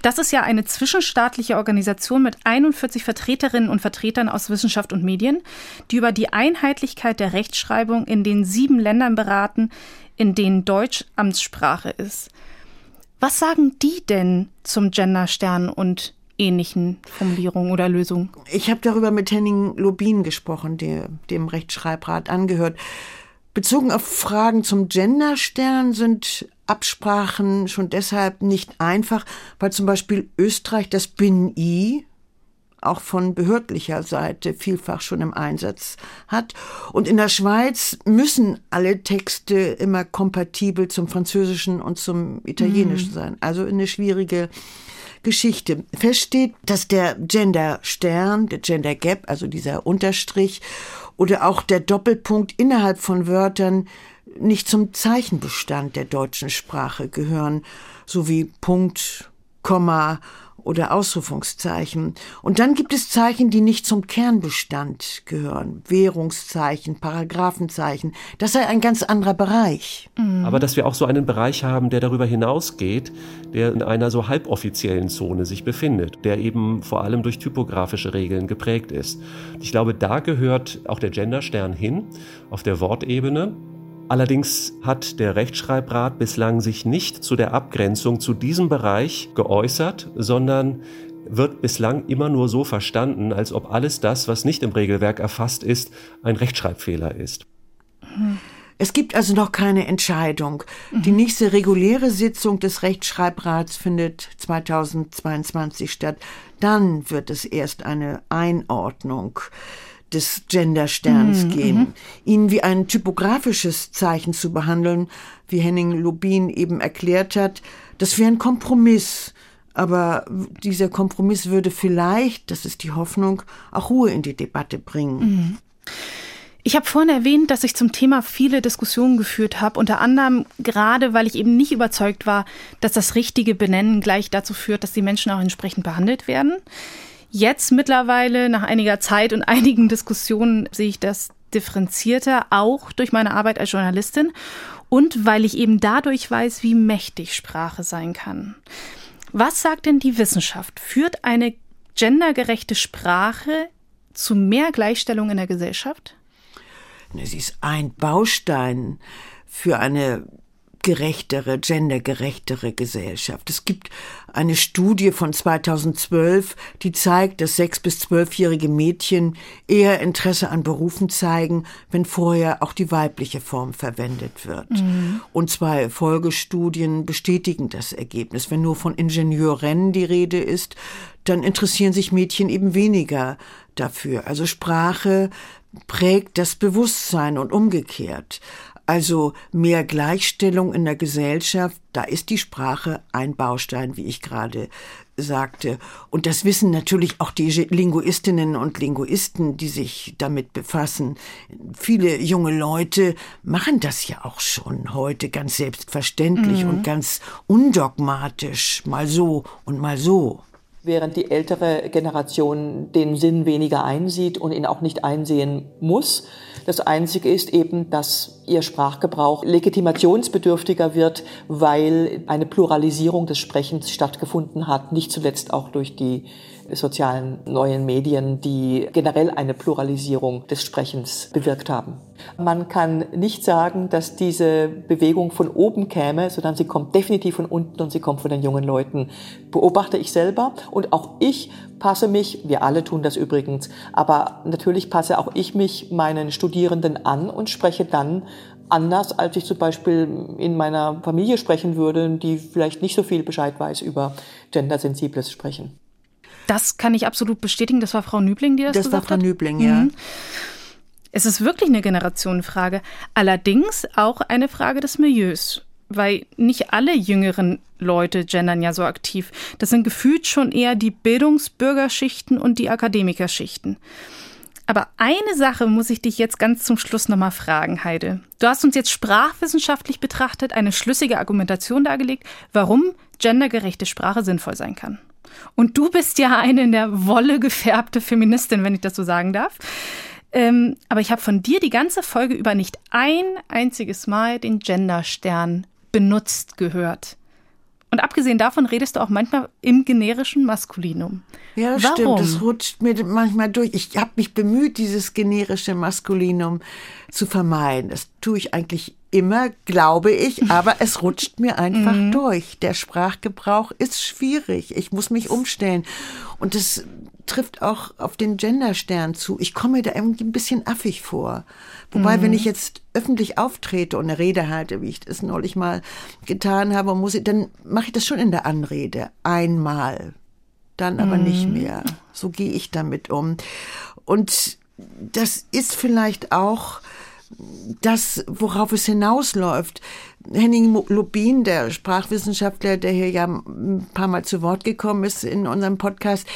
Das ist ja eine zwischenstaatliche Organisation mit 41 Vertreterinnen und Vertretern aus Wissenschaft und Medien, die über die Einheitlichkeit der Rechtschreibung in den sieben Ländern beraten, in denen Deutsch Amtssprache ist. Was sagen die denn zum Genderstern und ähnlichen Formulierungen oder Lösungen? Ich habe darüber mit Henning Lobin gesprochen, der dem Rechtschreibrat angehört. Bezogen auf Fragen zum Genderstern sind Absprachen schon deshalb nicht einfach, weil zum Beispiel Österreich das Bin-I auch von behördlicher Seite vielfach schon im Einsatz hat. Und in der Schweiz müssen alle Texte immer kompatibel zum Französischen und zum Italienischen mhm. sein. Also eine schwierige Geschichte. Fest steht, dass der Gender Stern, der Gender Gap, also dieser Unterstrich oder auch der Doppelpunkt innerhalb von Wörtern nicht zum Zeichenbestand der deutschen Sprache gehören, so wie Punkt, Komma oder Ausrufungszeichen. Und dann gibt es Zeichen, die nicht zum Kernbestand gehören. Währungszeichen, Paragraphenzeichen. Das sei ein ganz anderer Bereich. Mhm. Aber dass wir auch so einen Bereich haben, der darüber hinausgeht, der in einer so halboffiziellen Zone sich befindet, der eben vor allem durch typografische Regeln geprägt ist. Ich glaube, da gehört auch der Genderstern hin, auf der Wortebene. Allerdings hat der Rechtschreibrat bislang sich nicht zu der Abgrenzung zu diesem Bereich geäußert, sondern wird bislang immer nur so verstanden, als ob alles das, was nicht im Regelwerk erfasst ist, ein Rechtschreibfehler ist. Es gibt also noch keine Entscheidung. Die nächste reguläre Sitzung des Rechtschreibrats findet 2022 statt. Dann wird es erst eine Einordnung des Gendersterns mhm, gehen. Mhm. Ihn wie ein typografisches Zeichen zu behandeln, wie Henning Lubin eben erklärt hat, das wäre ein Kompromiss. Aber dieser Kompromiss würde vielleicht, das ist die Hoffnung, auch Ruhe in die Debatte bringen. Mhm. Ich habe vorhin erwähnt, dass ich zum Thema viele Diskussionen geführt habe, unter anderem gerade, weil ich eben nicht überzeugt war, dass das richtige Benennen gleich dazu führt, dass die Menschen auch entsprechend behandelt werden. Jetzt mittlerweile, nach einiger Zeit und <laughs> einigen Diskussionen, sehe ich das differenzierter, auch durch meine Arbeit als Journalistin und weil ich eben dadurch weiß, wie mächtig Sprache sein kann. Was sagt denn die Wissenschaft? Führt eine gendergerechte Sprache zu mehr Gleichstellung in der Gesellschaft? Sie ist ein Baustein für eine gerechtere, gendergerechtere Gesellschaft. Es gibt eine Studie von 2012, die zeigt, dass sechs bis zwölfjährige Mädchen eher Interesse an Berufen zeigen, wenn vorher auch die weibliche Form verwendet wird. Mhm. Und zwei Folgestudien bestätigen das Ergebnis. Wenn nur von Ingenieurinnen die Rede ist, dann interessieren sich Mädchen eben weniger dafür. Also Sprache prägt das Bewusstsein und umgekehrt also mehr Gleichstellung in der Gesellschaft, da ist die Sprache ein Baustein, wie ich gerade sagte. Und das wissen natürlich auch die Linguistinnen und Linguisten, die sich damit befassen. Viele junge Leute machen das ja auch schon heute ganz selbstverständlich mhm. und ganz undogmatisch, mal so und mal so während die ältere Generation den Sinn weniger einsieht und ihn auch nicht einsehen muss. Das Einzige ist eben, dass ihr Sprachgebrauch legitimationsbedürftiger wird, weil eine Pluralisierung des Sprechens stattgefunden hat, nicht zuletzt auch durch die sozialen neuen Medien, die generell eine Pluralisierung des Sprechens bewirkt haben. Man kann nicht sagen, dass diese Bewegung von oben käme, sondern sie kommt definitiv von unten und sie kommt von den jungen Leuten. Beobachte ich selber und auch ich passe mich, wir alle tun das übrigens, aber natürlich passe auch ich mich meinen Studierenden an und spreche dann anders, als ich zum Beispiel in meiner Familie sprechen würde, die vielleicht nicht so viel Bescheid weiß über gendersensibles Sprechen. Das kann ich absolut bestätigen. Das war Frau Nübling, die das, das gesagt hat. Das war Frau Nübling, ja. Mhm. Es ist wirklich eine Generationenfrage. Allerdings auch eine Frage des Milieus. Weil nicht alle jüngeren Leute gendern ja so aktiv. Das sind gefühlt schon eher die Bildungsbürgerschichten und die Akademikerschichten. Aber eine Sache muss ich dich jetzt ganz zum Schluss nochmal fragen, Heide. Du hast uns jetzt sprachwissenschaftlich betrachtet eine schlüssige Argumentation dargelegt, warum gendergerechte Sprache sinnvoll sein kann. Und du bist ja eine in der Wolle gefärbte Feministin, wenn ich das so sagen darf. Ähm, aber ich habe von dir die ganze Folge über nicht ein einziges Mal den Genderstern benutzt gehört. Und abgesehen davon redest du auch manchmal im generischen Maskulinum. Ja, Warum? stimmt. Das rutscht mir manchmal durch. Ich habe mich bemüht, dieses generische Maskulinum zu vermeiden. Das tue ich eigentlich immer, glaube ich, <laughs> aber es rutscht mir einfach mhm. durch. Der Sprachgebrauch ist schwierig. Ich muss mich umstellen. Und das trifft auch auf den Genderstern zu. Ich komme mir da irgendwie ein bisschen affig vor. Wobei, mhm. wenn ich jetzt öffentlich auftrete und eine Rede halte, wie ich das neulich mal getan habe, muss ich, dann mache ich das schon in der Anrede. Einmal. Dann aber mhm. nicht mehr. So gehe ich damit um. Und das ist vielleicht auch das, worauf es hinausläuft. Henning Lubin, der Sprachwissenschaftler, der hier ja ein paar Mal zu Wort gekommen ist in unserem Podcast,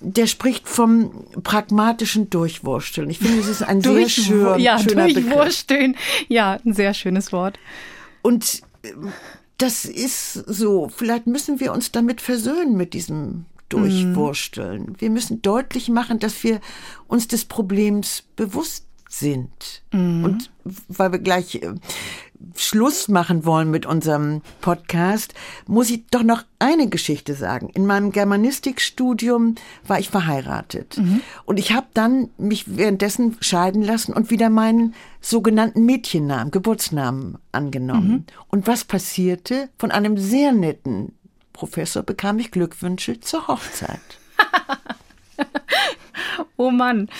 der spricht vom pragmatischen Durchwursteln. Ich finde, es ist ein sehr schön, ja, schöner Durchwursteln. Begriff. Ja, ein sehr schönes Wort. Und das ist so. Vielleicht müssen wir uns damit versöhnen mit diesem Durchwursteln. Mhm. Wir müssen deutlich machen, dass wir uns des Problems bewusst sind. Mhm. Und weil wir gleich äh, Schluss machen wollen mit unserem Podcast, muss ich doch noch eine Geschichte sagen. In meinem Germanistikstudium war ich verheiratet. Mhm. Und ich habe dann mich währenddessen scheiden lassen und wieder meinen sogenannten Mädchennamen, Geburtsnamen angenommen. Mhm. Und was passierte? Von einem sehr netten Professor bekam ich Glückwünsche zur Hochzeit. <laughs> oh Mann.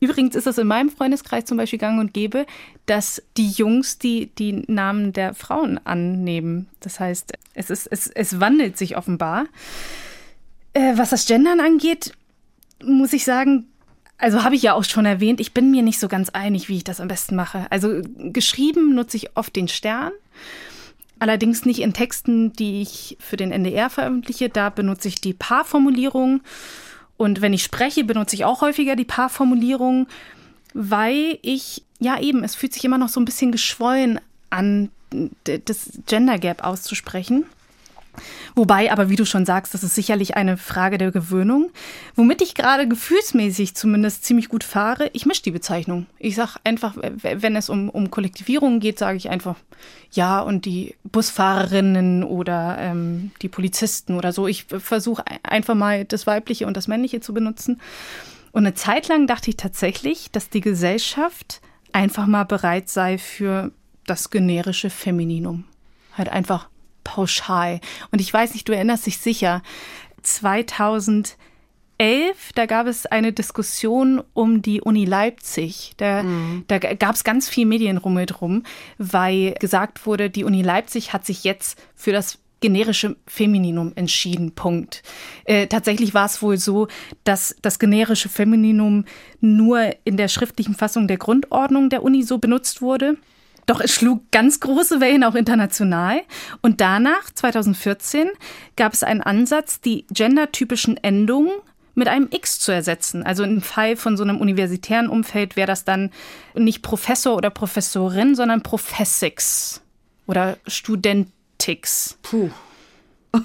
Übrigens ist es in meinem Freundeskreis zum Beispiel gang und gäbe, dass die Jungs die, die Namen der Frauen annehmen. Das heißt, es, ist, es, es wandelt sich offenbar. Äh, was das Gendern angeht, muss ich sagen, also habe ich ja auch schon erwähnt, ich bin mir nicht so ganz einig, wie ich das am besten mache. Also geschrieben nutze ich oft den Stern. Allerdings nicht in Texten, die ich für den NDR veröffentliche. Da benutze ich die Paarformulierung. Und wenn ich spreche, benutze ich auch häufiger die Paarformulierung, weil ich, ja eben, es fühlt sich immer noch so ein bisschen geschwollen an, das Gender Gap auszusprechen. Wobei, aber wie du schon sagst, das ist sicherlich eine Frage der Gewöhnung. Womit ich gerade gefühlsmäßig zumindest ziemlich gut fahre, ich mische die Bezeichnung. Ich sage einfach, wenn es um, um Kollektivierungen geht, sage ich einfach ja und die Busfahrerinnen oder ähm, die Polizisten oder so. Ich versuche einfach mal das Weibliche und das Männliche zu benutzen. Und eine Zeit lang dachte ich tatsächlich, dass die Gesellschaft einfach mal bereit sei für das generische Femininum. Halt einfach pauschal. Und ich weiß nicht, du erinnerst dich sicher, 2011, da gab es eine Diskussion um die Uni Leipzig. Da, mhm. da gab es ganz viel Medienrummel drum, weil gesagt wurde, die Uni Leipzig hat sich jetzt für das generische Femininum entschieden. Punkt. Äh, tatsächlich war es wohl so, dass das generische Femininum nur in der schriftlichen Fassung der Grundordnung der Uni so benutzt wurde. Doch es schlug ganz große Wellen auch international. Und danach, 2014, gab es einen Ansatz, die gendertypischen Endungen mit einem X zu ersetzen. Also im Fall von so einem universitären Umfeld wäre das dann nicht Professor oder Professorin, sondern Professix oder Studentix. Puh. <laughs>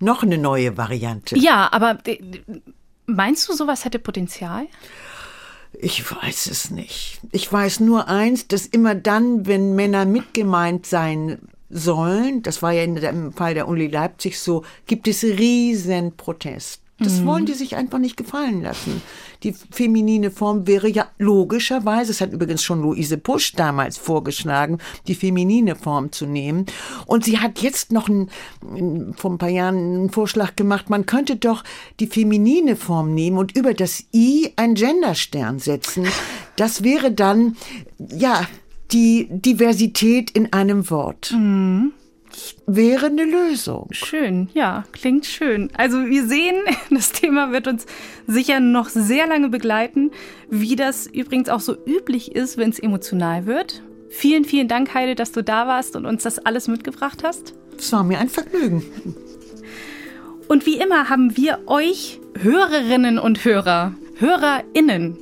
Noch eine neue Variante. Ja, aber äh, meinst du, sowas hätte Potenzial? Ich weiß es nicht. Ich weiß nur eins, dass immer dann, wenn Männer mitgemeint sein sollen, das war ja im Fall der Uni Leipzig so, gibt es riesen Protest. Das mhm. wollen die sich einfach nicht gefallen lassen. Die feminine Form wäre ja logischerweise, das hat übrigens schon Luise Pusch damals vorgeschlagen, die feminine Form zu nehmen. Und sie hat jetzt noch ein, vor ein paar Jahren einen Vorschlag gemacht, man könnte doch die feminine Form nehmen und über das I ein Genderstern setzen. Das wäre dann, ja, die Diversität in einem Wort. Mhm wäre eine Lösung. Schön, ja, klingt schön. Also wir sehen, <laughs> das Thema wird uns sicher noch sehr lange begleiten, wie das übrigens auch so üblich ist, wenn es emotional wird. Vielen, vielen Dank, Heide, dass du da warst und uns das alles mitgebracht hast. Es war mir ein Vergnügen. Und wie immer haben wir euch, Hörerinnen und Hörer, HörerInnen,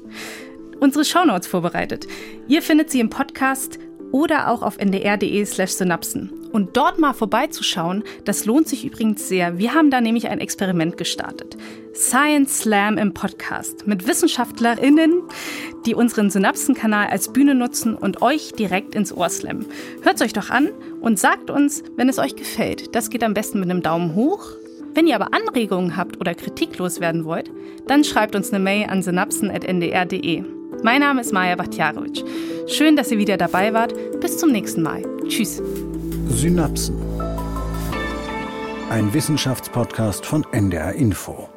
unsere Shownotes vorbereitet. Ihr findet sie im Podcast oder auch auf ndr.de slash synapsen. Und dort mal vorbeizuschauen, das lohnt sich übrigens sehr. Wir haben da nämlich ein Experiment gestartet. Science Slam im Podcast mit WissenschaftlerInnen, die unseren Synapsenkanal als Bühne nutzen und euch direkt ins Ohr slammen. Hört's euch doch an und sagt uns, wenn es euch gefällt. Das geht am besten mit einem Daumen hoch. Wenn ihr aber Anregungen habt oder Kritik loswerden wollt, dann schreibt uns eine Mail an synapsen.ndr.de. Mein Name ist Maja Bachtjarowitsch. Schön, dass ihr wieder dabei wart. Bis zum nächsten Mal. Tschüss. Synapsen. Ein Wissenschaftspodcast von NDR Info.